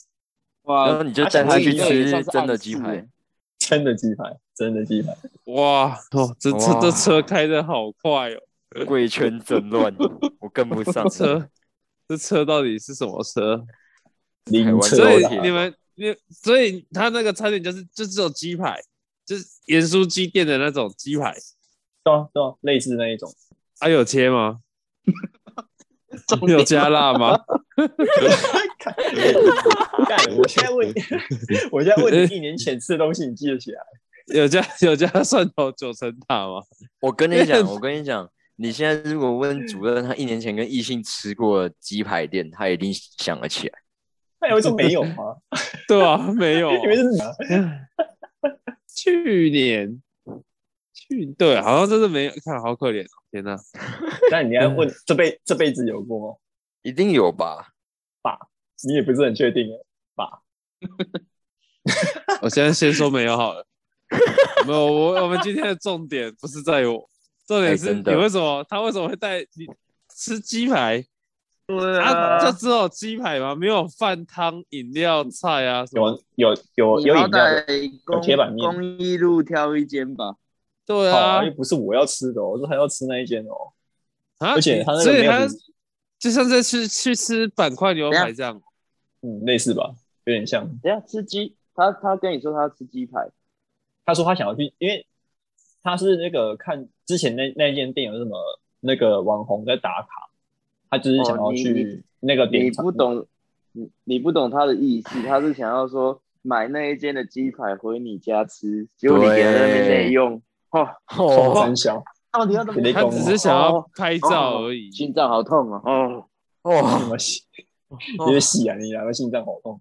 哇后，你就带他去吃真的鸡排。真的鸡排，真的鸡排，哇哦，这这这车开的好快哦，贵圈真乱，我跟不上。车这车到底是什么车？所以车你们你所以他那个餐点就是就只有鸡排，就是盐酥鸡店的那种鸡排，对啊对啊，类似那一种。啊有切吗？有加辣吗？干，我现在问，我现在问你，一年前吃的东西你记得起来？有加有加蒜头九层塔吗？我跟你讲，我跟你讲，你现在如果问主任，他一年前跟异性吃过鸡排店，他一定想得起来。他有说没有吗？对啊，没有。因为是你啊去年去对，好像真的没有，看好可怜哦，天哪！但你还问 这辈这辈子有过吗？一定有吧？你也不是很确定哎，吧？我现在先说没有好了，没有我我们今天的重点不是在于我，重点是你为什么他为什么会带你吃鸡排？对啊，就只有鸡排吗？没有饭汤、饮料、菜啊什么？有有有有饮料的，歹有铁板面公公益路挑一间吧。对啊又，不是我要吃的哦，我说还要吃那一间哦。啊，而且他那个所以他就像在去去吃板块牛排这样。嗯，类似吧，有点像。等一下吃鸡，他他跟你说他要吃鸡排，他说他想要去，因为他是那个看之前那那间店有什么那个网红在打卡，他就是想要去那个店、你不，懂，你你不懂他的意思，他是想要说买那一间的鸡排回你家吃，结果你给他那边内用，哦，超哦，三小，到底要怎么你他只是想要拍照而已。心脏好痛啊，哦，哦什么戏？你的戏啊，你两个心脏好痛。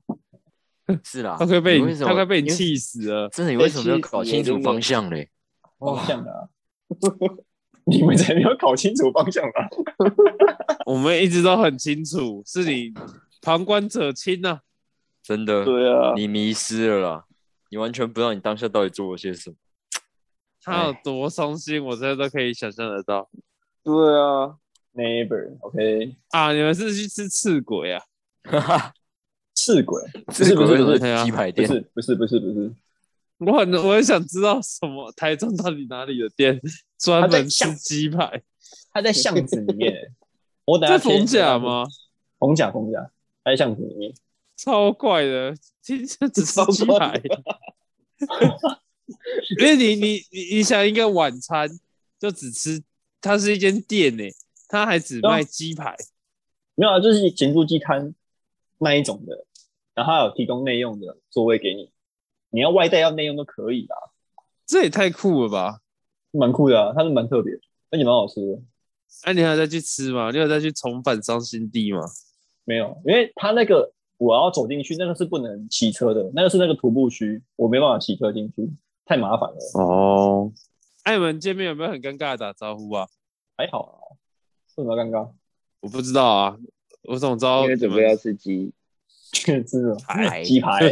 是啦，他快被你，他快被你为气死了。真的，你为什么没有搞清楚方向嘞？方向的、啊，你们才没有搞清楚方向吧？我们一直都很清楚，是你旁观者清呐、真的，对啊，你迷失了啦，你完全不知道你当下到底做了些什么。他有多伤心，我真的都可以想象得到对啊，Neighbor，OK，、啊！你们是去吃赤鬼啊？哈哈，赤鬼，是不是鸡排店，是不是不是不是，我很我很想知道什么台中到底哪里的店专门吃鸡排？他在巷子里面、欸。我等下贴在逢甲？吗？逢甲逢甲，他在巷子里面。超怪的，听着只吃超鸡怪排。因为你你你你想一个晚餐就只吃，它是一间店呢，它还只卖鸡排。没有啊，就是咸猪鸡摊那一种的，然后它有提供内用的座位给你，你要外带要内用都可以啦，这也太酷了吧！蛮酷的啊，它是蛮特别的，而且蛮好吃的。哎、你还要再去吃吗？你有再去重返伤心地吗？没有，因为它那个我要走进去，那个是不能骑车的，那个是那个徒步区，我没办法骑车进去，太麻烦了。哦，哎、你们见面有没有很尴尬的打招呼啊？还好啊，为什么要尴尬？我不知道啊，我怎么知道因为你们准备要吃鸡，确实了，排 鸡排，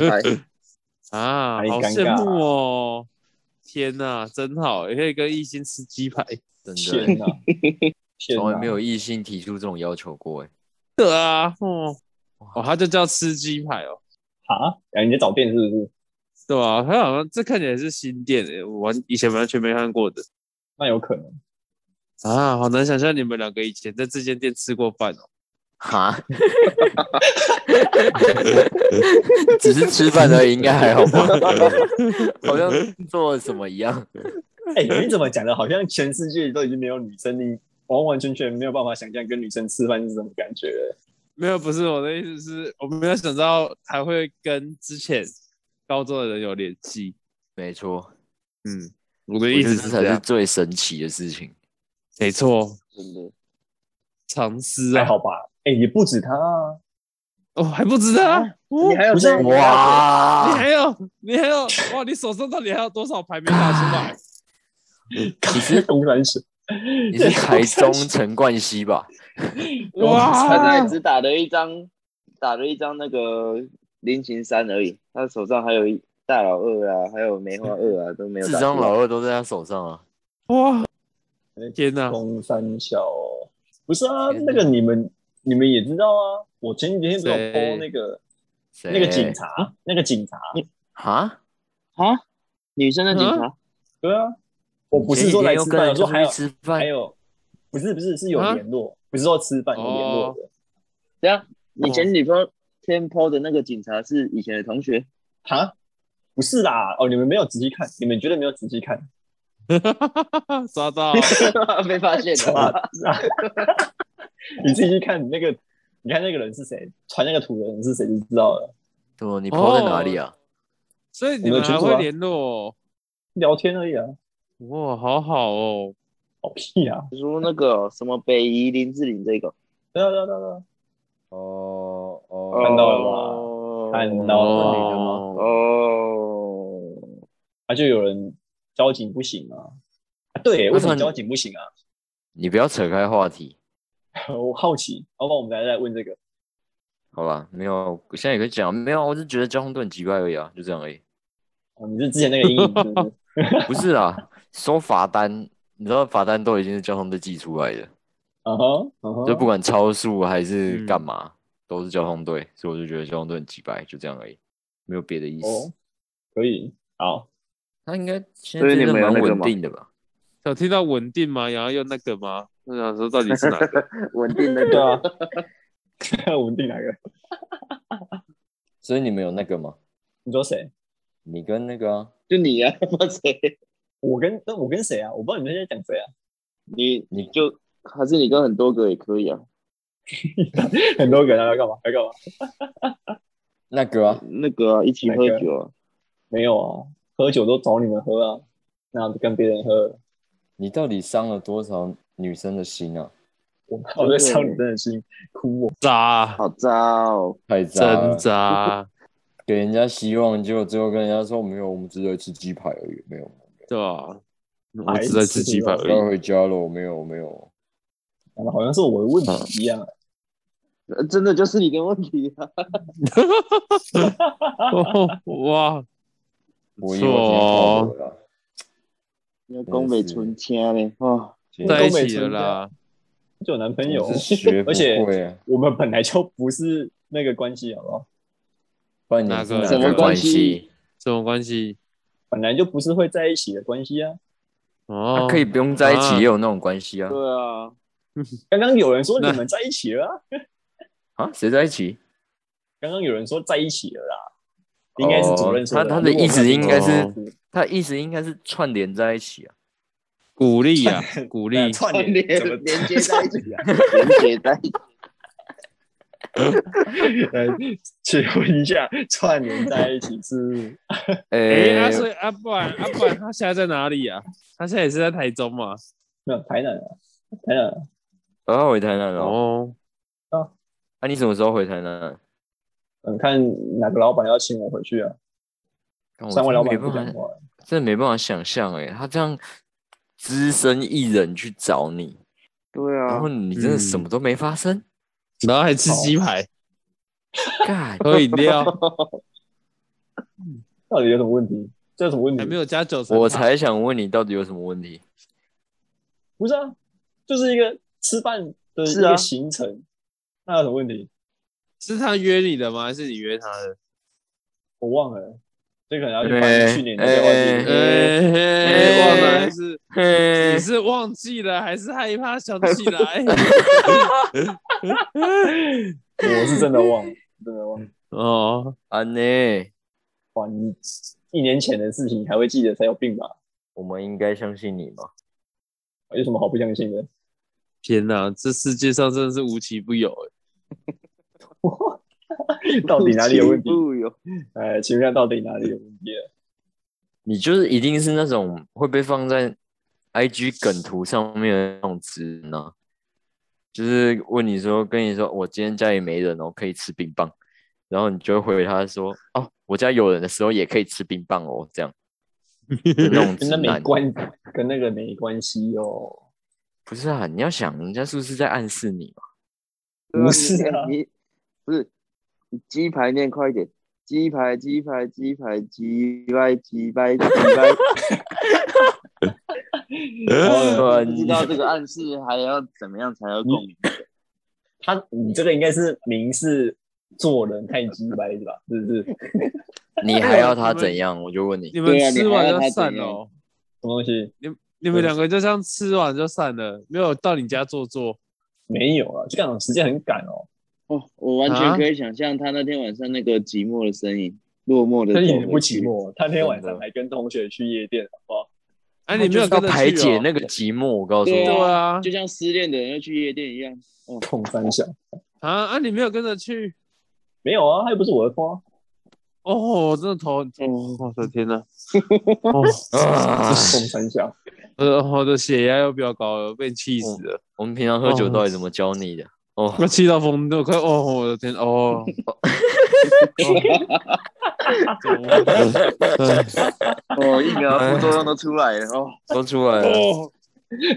啊？太好尴尬羡慕哦！天哪，真好，也可以跟异性吃鸡排。真的，哪，天哪，从来没有异性提出这种要求过哎。对啊，哦，哦，他就叫吃鸡排哦，啊？哎，你在找店是不是？对啊，他好像这看起来是新店诶，我完以前完全没看过的那有可能。啊，好难想象你们两个以前在这间店吃过饭哦。哈，只是吃饭而已，应该还好吧？好像做了什么一样。哎、你怎么讲的？好像全世界都已经没有女生，你完完全全没有办法想象跟女生吃饭是什么感觉了。没有，不是我的意思是，我没有想到还会跟之前高中的人有联系。没错，嗯，我的意觉得这才是思是这样，最神奇的事情。没错，真的。藏私啊，还好吧？哎、也不止他啊，哦，还不止他啊，哦你还有不是谁？你哇，还有，你还有，哇，你手上到底还有多少牌没打出来？你是公然是你是台中陈冠希吧？哇他哇才只打了一张，打了一张那个菱形三而已，他手上还有一大老二啊，还有梅花二啊，都没有四打出来。张老二都在他手上啊。哇！天哪！中三小哦不是啊，那个你们你们也知道啊，我前几天不是有谁 po 那个那个警察，那个警察，啊，啊，女生的警察，对啊，我不是说来吃饭，我说还有吃饭还，有，不是不是是有啊联络，不是说吃饭有联络的。对啊，你前女朋友天 po 的那个警察是以前的同学，哈，不是啦，哦，你们没有仔细看，你们绝对没有仔细看 抓到！被发现啊了。，你自己去看那个，你看那个人是谁，传那个图的人是谁就知道了。怎么你 PO 在哪里啊？所以你们还会联络哦？聊天而已啊，哇，好好哦！好屁啊！你说那个什么北宜林志玲这个，对啊对啊对啊，哦哦，看到了吧哦看到了哦，哦，啊就有人交警不行啊，啊对，为什么交警不行啊？你不要扯开话题，我好奇，好吧我们来来问这个。好吧？没有，现在也可以讲，没有，我是觉得交通都很奇怪而已啊，就这样而已。哦，你是之前那个阴影是不是？不是啊，收罚单，你知道罚单都已经是交通队寄出来的，嗯哼，嗯哼，就不管超速还是嗯干嘛，都是交通队，所以我就觉得交通队很奇怪，就这样而已，没有别的意思。哦，可以，好，他应该现所以你在真的蛮稳定的吧？有听到稳定吗？然后又那个吗？我想说到底是哪个？稳定的对啊，稳定哪个？所以你们有那个吗？你说谁？你跟那个啊，就你啊，不谁？我跟那我跟谁啊？我不知道你们在讲谁啊？你你就还是你跟很多个也可以啊。很多个人要干嘛？要干嘛？那个啊，那个啊，一起喝酒啊。没有啊，喝酒都找你们喝啊，那跟别人喝，你到底伤了多少女生的心啊？我我在伤女生的心，哭我。渣，好渣哦！太渣了真，渣，给人家希望，结果最后跟人家说没有，我们只在吃鸡排而已，没有，对啊？我只在吃鸡排而该已。回家了，没有，没有。讲的好像是我的问题一样啊。呃真的就是你的问题啊！哦哇，我以为我今天泡了啦，你要宫北纯天嘞，哦，在一起了啦。就有男朋友我，是学 不而且我们本来就不是那个关系，好不好？不然你哪个什么关关系系？什么关系？本来就不是会在一起的关系啊。哦他，可以不用在一起，啊也有那种关系啊。对啊，刚刚有人说你那们在一起了啊，啊，谁在一起？刚刚有人说在一起了啦，应该是主任说的他他的意思应该是哦他的意思应该是串联在一起啊。鼓励啊，鼓励。串串联怎么连接在一起啊，连接在一起。呃，请问一下，串联在一起是？哎，诶啊，所以啊，不然啊，不然他现在在哪里啊？他现在也是在台中嘛？没有台南啊，台南啊，我要回台南了。哦，那你什么时候回台南？嗯，看哪个老板要请我回去啊？看我三位老板真的没办法，不讲话，真的没办法想象哎，他这样资深艺人去找你，对啊然后，你真的什么都没发生，然后还吃鸡排，干喝饮料，到底有什么问题？这有什么问题？还没有加九层塔。我才想问你到底有什么问题？不是啊，就是一个吃饭的一个行程，那有什么问题？是他约你的吗？还是你约他的？我忘了，这可能要去哎翻去年的电话记忘了还是嘿你是忘记了，还是害怕想起来？我是真的忘了，真的忘了。哦，安呢？哇，你一年前的事情你还会记得，才有病吧？我们应该相信你吗？有什么好不相信的？天哪，这世界上真的是无奇不有哎。到底哪里有问题？不有，哎，请问下，到底哪里有问题？你就是一定是那种会被放在 IG 梗图上面的那种直呢、就是问你说，跟你说，我今天家里没人哦，可以吃冰棒，然后你就会回他说，哦，我家有人的时候也可以吃冰棒哦，这样，那种跟那没，关，跟那个没关系哦。不是啊，你要想人家是不是在暗示你嘛？不是啊你不是你鸡排念快一点，鸡排鸡排鸡排鸡排鸡排鸡排，呃不知道这个暗示还要怎么样才有共鸣？他你这个应该是明示做人太鸡掰是吧？是不是？你还要他怎样？我就问你你，们吃完就散了哦，什么东西？你们两个就这样吃完就散了，没有到你家坐坐。没有啊，就这样时间很赶哦。哦，我完全可以想象他那天晚上那个寂寞的身影，落寞的他也不。寂寞，他那天晚上还跟同学去夜店，好不好？哎，你没有就是要跟着去哦排解那个寂寞。我告诉你，对啊就像失恋的人要去夜店一样。痛三小啊啊！你没有跟着去没有啊，他又不是我的花。哦，我真的头，哦，我的天哪！哦，啊痛三小，呃，我的血压又飙高了，被气死了，我们平常喝酒到底怎么教你的？哦，我气到疯都，快哦，我的天，哦，哦，疫苗副作用都出来了哦。都出来了，哦，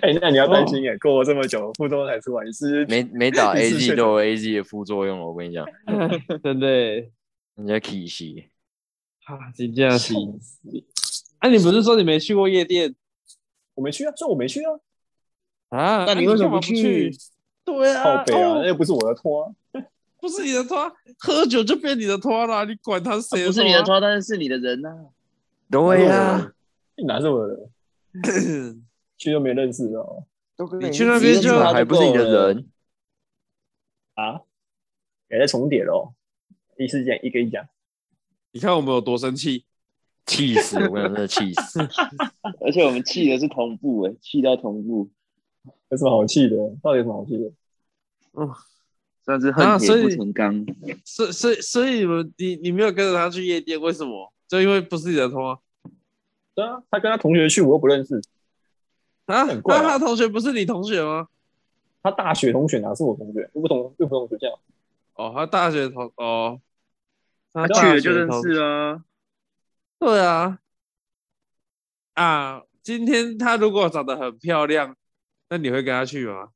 哎、那你要担心哎、过了这么久，副作用才出来，你是没没打 A 确 Z 诊都有 A Z 的副作用了。我跟你讲，真的耶，人家 K 西，啊，真的是。啊，你不是说你没去过夜店我没去啊，所以我没去啊，啊？那你为什么不不去？对啊，靠北啊，哦那又不是我的托、啊，不是你的托，喝酒就变你的托了，你管他是谁不是你的托啊？托，但是是你的人呐、对呀，你哪是我的人？去又没认识哦。你去那边就还不是你的人，啊，也在重叠喽。一次讲一个一讲，你看我们有多生气，气死！我跟你讲，真的气死。而且我们气的是同步哎、气到同步，有什么好气的？到底有什么好气的？算是啊所以恨铁不成钢。所以所以所以你们你你没有跟着他去夜店，为什么？就因为不是你的托对啊，他跟他同学去，我又不认识。啊？很怪啊那他同学不是你同学吗？他大学同学哪是我同学？又不同又不同学校。哦，他大学同哦，他去了就认识啊，对啊，啊，今天她如果长得很漂亮，那你会跟她去吗？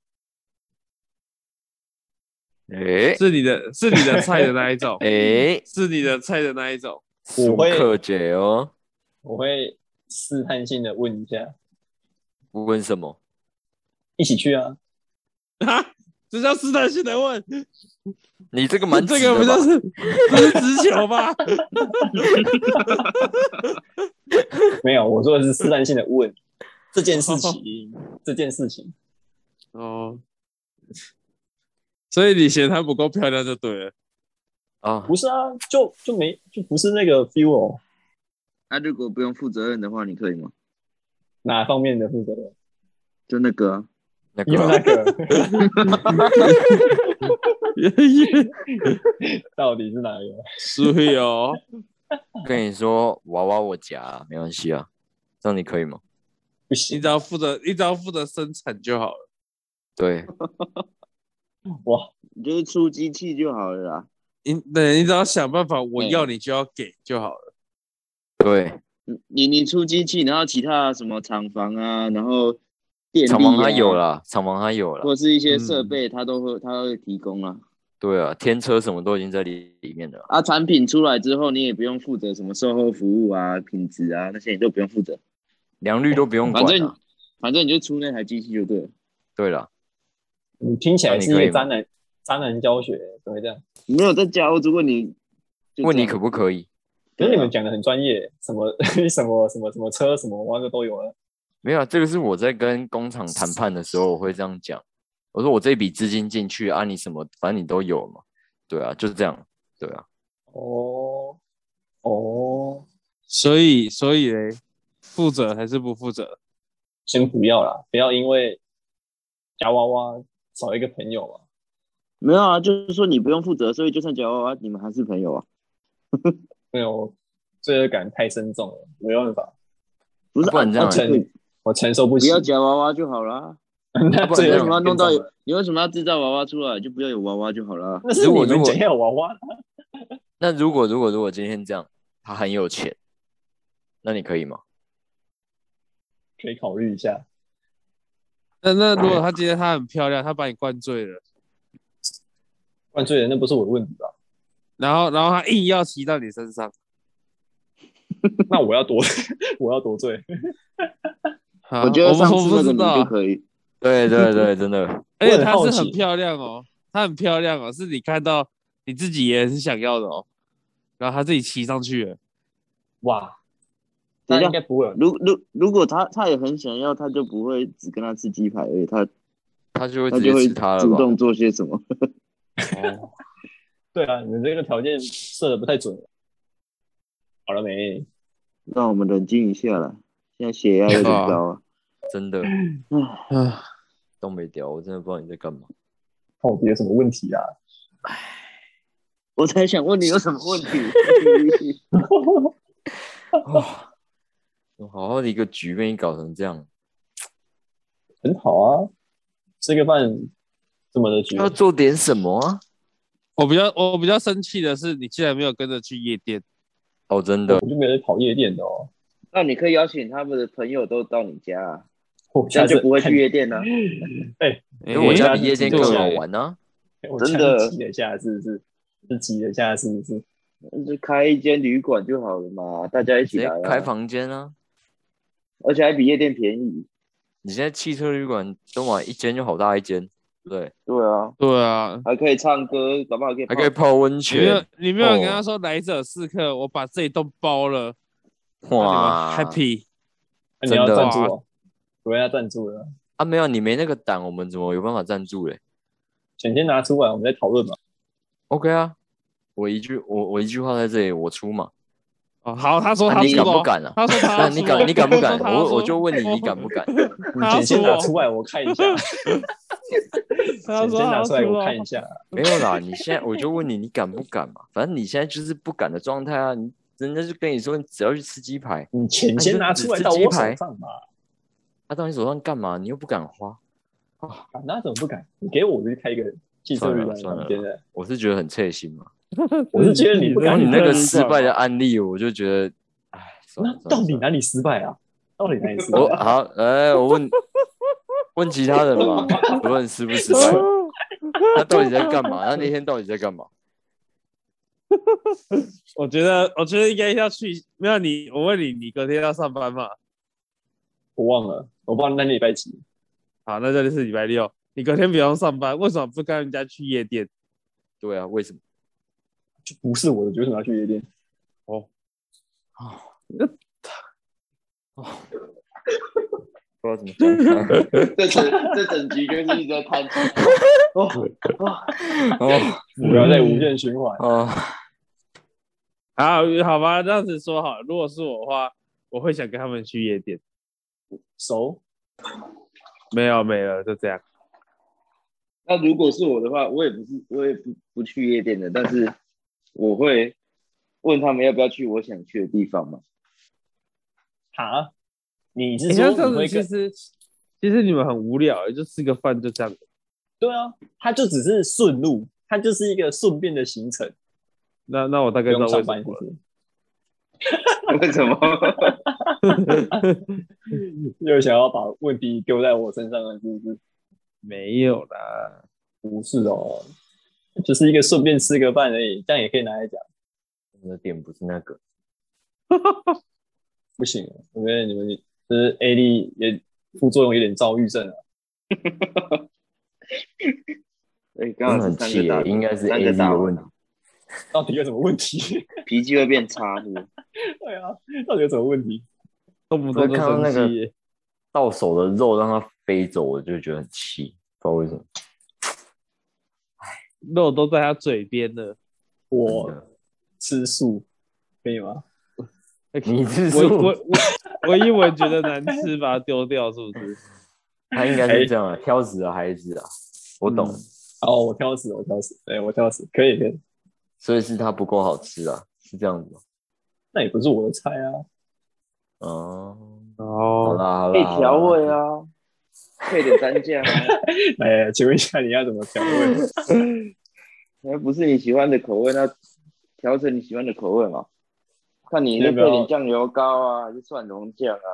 哎是你的，是你的菜的那一种，哎，是你的菜的那一种。我会克姐哦，我会试探性的问一下，问什么？一起去啊？啊，这叫试探性的问，你这个蛮这个不就是不是直球吗？没有，我说的是试探性的问这件事情，这件事情。哦，所以你嫌她不够漂亮就对了。啊？不是啊，就就没就不是那个 feel 哦，那、如果不用负责任的话，你可以吗？哪方面的负责任？就那个、啊，那个有那啊个到底是哪一个？所以哦，跟你说，娃娃我夹啊，没关系啊，这样你可以吗？不行你只要负责，你只要负责生产就好了。对，哇！你就是出机器就好了啦。你对，你只要想办法，我嗯要你就要给就好了。对，你你你出机器，然后其他什么厂房啊，然后电力、啊、厂房它有，啦，厂房它有啦，或者是一些设备，它都会它会提供啊。对啊，天车什么都已经在里里面了。啊，产品出来之后，你也不用负责什么售后服务啊、品质啊那些，你都不用负责。良率都不用管反正啊。反正你就出那台机器就对了。对了，你听起来是一那你可以吗个渣男渣男教学，怎么会这样？没有在教，我只问你，问你可不可以？可是你们讲的很专业，什么 什么什么什么车什么哇，这都有了。没有啊，这个是我在跟工厂谈判的时候我会这样讲。我说我这笔资金进去啊，你什么反正你都有嘛。对啊，就是这样。对啊，哦哦，所以，所以嘞，负责还是不负责？先不要啦，不要因为夹娃娃少一个朋友嘛。没有啊，就是说你不用负责，所以就算夹娃娃，你们还是朋友啊。没有罪恶感太深重了，没办法，不是，不然这样啊承我承受不起。不要夹娃娃就好了。那不然这样罪恶为什么要弄到？你为什么要制造娃娃出来？就不要有娃娃就好了。那是如果如果你们讲要有娃娃，那如果如果如果今天这样，他很有钱，那你可以吗？可以考虑一下。那那如果他今天她很漂亮，他把你灌醉了，灌醉了那不是我的问题吧？然后然后他硬要骑到你身上，那我要多 我要多醉，啊 我觉得我不我上次那个你不知道啊，就可以，对对对，真的，而且她是很漂亮哦，她很漂亮哦，是你看到你自己也很想要的哦，然后她自己骑上去了，哇，那应该不会。如如如果他他也很想要，他就不会只跟他吃鸡排而已，他他就会直接他就会？主动做些什么。哦，对啊，你们这个条件设的不太准。好了没？让我们冷静一下啦，现在血压有点高啊。真的唉啊，都没掉，我真的不知道你在干嘛。到底有什么问题啊？我才想问你有什么问题？哇，我好好的一个局被你搞成这样，很好啊，吃个饭这么的局，要做点什么啊？我比较我比较生气的是，你竟然没有跟着去夜店，哦，真的我，就没有在跑夜店的哦。那你可以邀请他们的朋友都到你家啊，我这样就不会去夜店了、哎，因为我家比夜店更好玩呢。我真的这样挤一下，是不是？是挤了一下，是不是？就开一间旅馆就好了嘛，大家一起来、啊，开，房间啊！而且还比夜店便宜。你现在汽车旅馆都买一间就好大一间，对，对啊，对啊，还可以唱歌，搞不好可以还可以泡温泉你没有泉，你没有跟哦他说来者是客，我把这一栋包了，那哇 happy，那你要真的赞助哦，我要赞助了，啊！没有你没那个胆，我们怎么有办法赞助嘞钱先拿出来，我们再讨论嘛。？OK 啊，我一句我我一句话在这里，我出嘛。哦，好，他说啊你敢不敢啊他说他那你敢你敢不敢？我我就问你，你敢不敢？你钱先拿出来，我看一下。钱先拿出来，我哦看一下。没有啦，你现在我就问你，你敢不敢嘛？反正你现在就是不敢的状态啊！你人家就跟你说，你只要去吃鸡排，你钱先拿出来到我手上嘛。他、到你手上干嘛？你又不敢花，啊，那怎么不敢？你给我，我就开一个汽车旅馆算了现在。我是觉得很刺心嘛。我是觉得你然后你那个失败的案例，我就觉得，哎，那到底哪里失败啊？到底哪里失败啊？我好，哎，我问问其他人嘛，不论失不失败，他到底在干嘛？他那天到底在干嘛？我觉得我觉得应该要去，没有你，我问你，你隔天要上班吗？我忘了，我忘了那礼拜几。好，那这里是礼拜六，你隔天不用上班，为什么不跟人家去夜店？对啊，为什么？就不是我的，为什么要去夜店？哦，啊 不知道怎么讲。这整这整局就是一直在叹气。哦 哦，哦不要再无限循环。哦，好，好吧，这样子说好，如果是我的话，我会想跟他们去夜店。熟，没有，没有，就这样。那如果是我的话，我也不是，我也不不去夜店的，但是我会问他们要不要去我想去的地方嘛。啊？你是你说看这样子，你会跟？其实其实你们很无聊，就吃个饭就这样。对啊，他就只是顺路，他就是一个顺便的行程，那那我大概知道 为什么？为什么？又想要把问题丢在我身上了，是不是？没有啦，不是哦，就是一个顺便吃个饭而已，这样也可以拿来讲。我的点不是那个，不行，我觉得你们就是 A D 也副作用有点躁郁症啊。哎，刚好很气耶，，应该是三 A 个 Z 大的问题。到底有什么问题？脾气会变差，是不是？对啊，到底有什么问题？动不动就看到那个生气。到手的肉让它飞走，我就觉得很气，不知道为什么。肉都在他嘴边了。我吃素可以吗？你是我说我我我英文觉得难吃，把它丢掉，是不是？他应该是这样啊，挑食的孩子啊，我懂，嗯哦，我挑食，我挑食，对我挑食，可以可以，所以是它不够好吃啊，是这样子吗？那也不是我的菜啊。哦，好哦，啦好啦，可以调味啊，啊，配点蘸酱啊，哎，请问一下，你要怎么调味？那 不是你喜欢的口味，那调成你喜欢的口味嘛。看你那配点酱油膏啊，还是蒜蓉酱啊，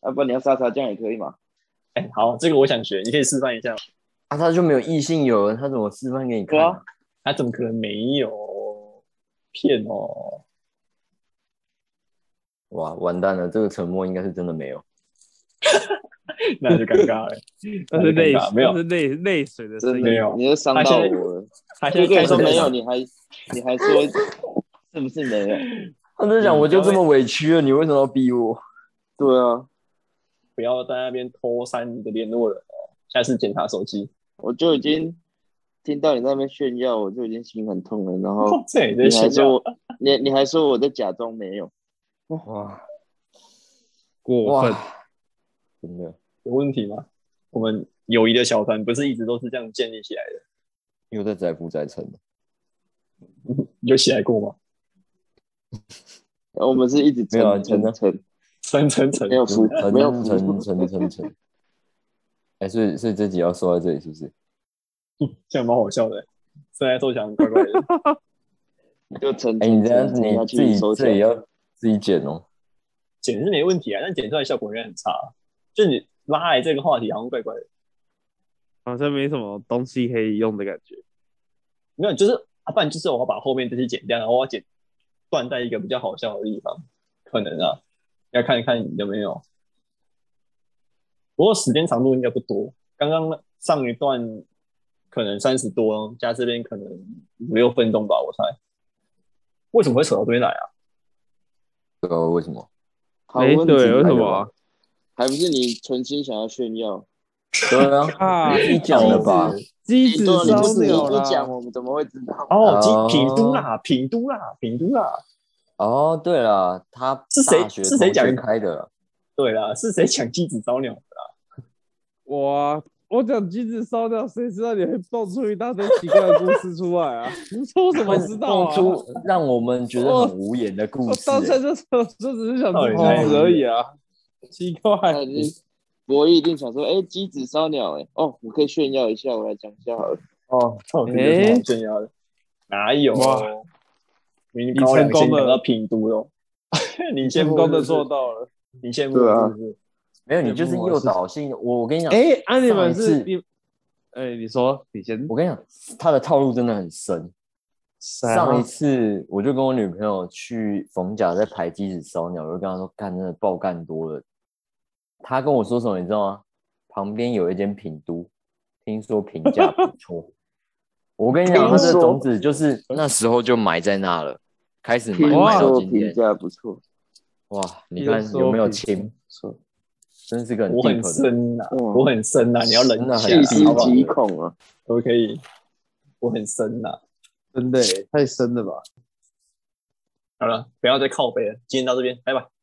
啊不然你要沙茶酱也可以嘛。哎，好，这个我想学，你可以示范一下。啊，他就没有异性友人，他怎么示范给你看？他怎么可能没有骗哦？哇，完蛋了，这个沉默应该是真的没有。那就尴尬了。那是泪没有那，是泪泪水的声音。真的没有你就伤到我了。他现在就跟你说没有，你还你还说是不是没有？他在讲，我就这么委屈了，你为什么要逼我？对啊，不要在那边偷删你的联络人哦，下次检查手机。我就已经听到你在那边炫耀，我就已经心很痛了。然后你还说我，你你还说我在假装没有，哇过分。哇，真的有问题吗？我们友谊的小团不是一直都是这样建立起来的？又在载浮载沉。你 有起来过吗？我们是一直没有啊沉真的沉沉，层层层没有浮，沉没有沉沉沉沉沉。哎，所以所以这集要说在这里是不是？这样蛮好笑的。虽然说讲怪怪的，就成哎，你沉这样沉沉下你自己去收起来。这里要自己剪哦。剪是没问题啊，但剪出来效果应该很差。就你拉来这个话题好像怪怪的，好像没什么东西可以用的感觉。没有，就是啊，不然就是我要把后面这些剪掉，然后我要剪断在一个比较好笑的地方，可能啊，要看一看有没有。不过时间长度应该不多，刚刚上一段可能三十多，加这边可能五六分钟吧，我猜。为什么会扯到这边来啊？这个为什么？哎，好问题，对，为什么啊？还不是你存心想要炫耀？对啊，啊，你讲了吧？机子烧不是你鸟一讲，啦！我们怎么会知道？哦，哦品品都啦，品都啦，品都啦。哦，对了，他是谁是谁讲开的？对啦，是谁抢机子烧鸟的啦？我啊我讲机子烧掉，谁知道你会爆出一大堆奇怪的故事出来啊？你说我怎么知道啊？蹦出让我们觉得很无言的故我事、当下欸。就就只是想到底吃哪里鸡子而已啊，奇怪。博弈一定想说，哎，鸡子烧鸟，哎，哦，我可以炫耀一下，我来讲一下好了。哦，到底有什么好炫耀的？哪有？啊你成功了讲到品读哦，你成功的做，到了。你羡慕是？没有，你就是诱导性。我我跟你讲，哎，安利们是你，哎，你说，你先。我跟你讲，他的套路真的很深。上一次我就跟我女朋友去逢甲在排鸡子烧鸟，我就跟她说干真的爆干多了。她跟我说什么你知道吗？旁边有一间品都，听说评价不 错。我跟你讲，他的种子就是那时候就埋在那了，开始埋埋到说评今天。价不错，哇，你看有没有评亲？错，真是个很我很。深呐，哇我很深呐，你要冷静细思好不好？极恐啊！可不可以？我很深呐。真的耶太深了吧？好了，不要再靠背了，今天到这边，拜拜。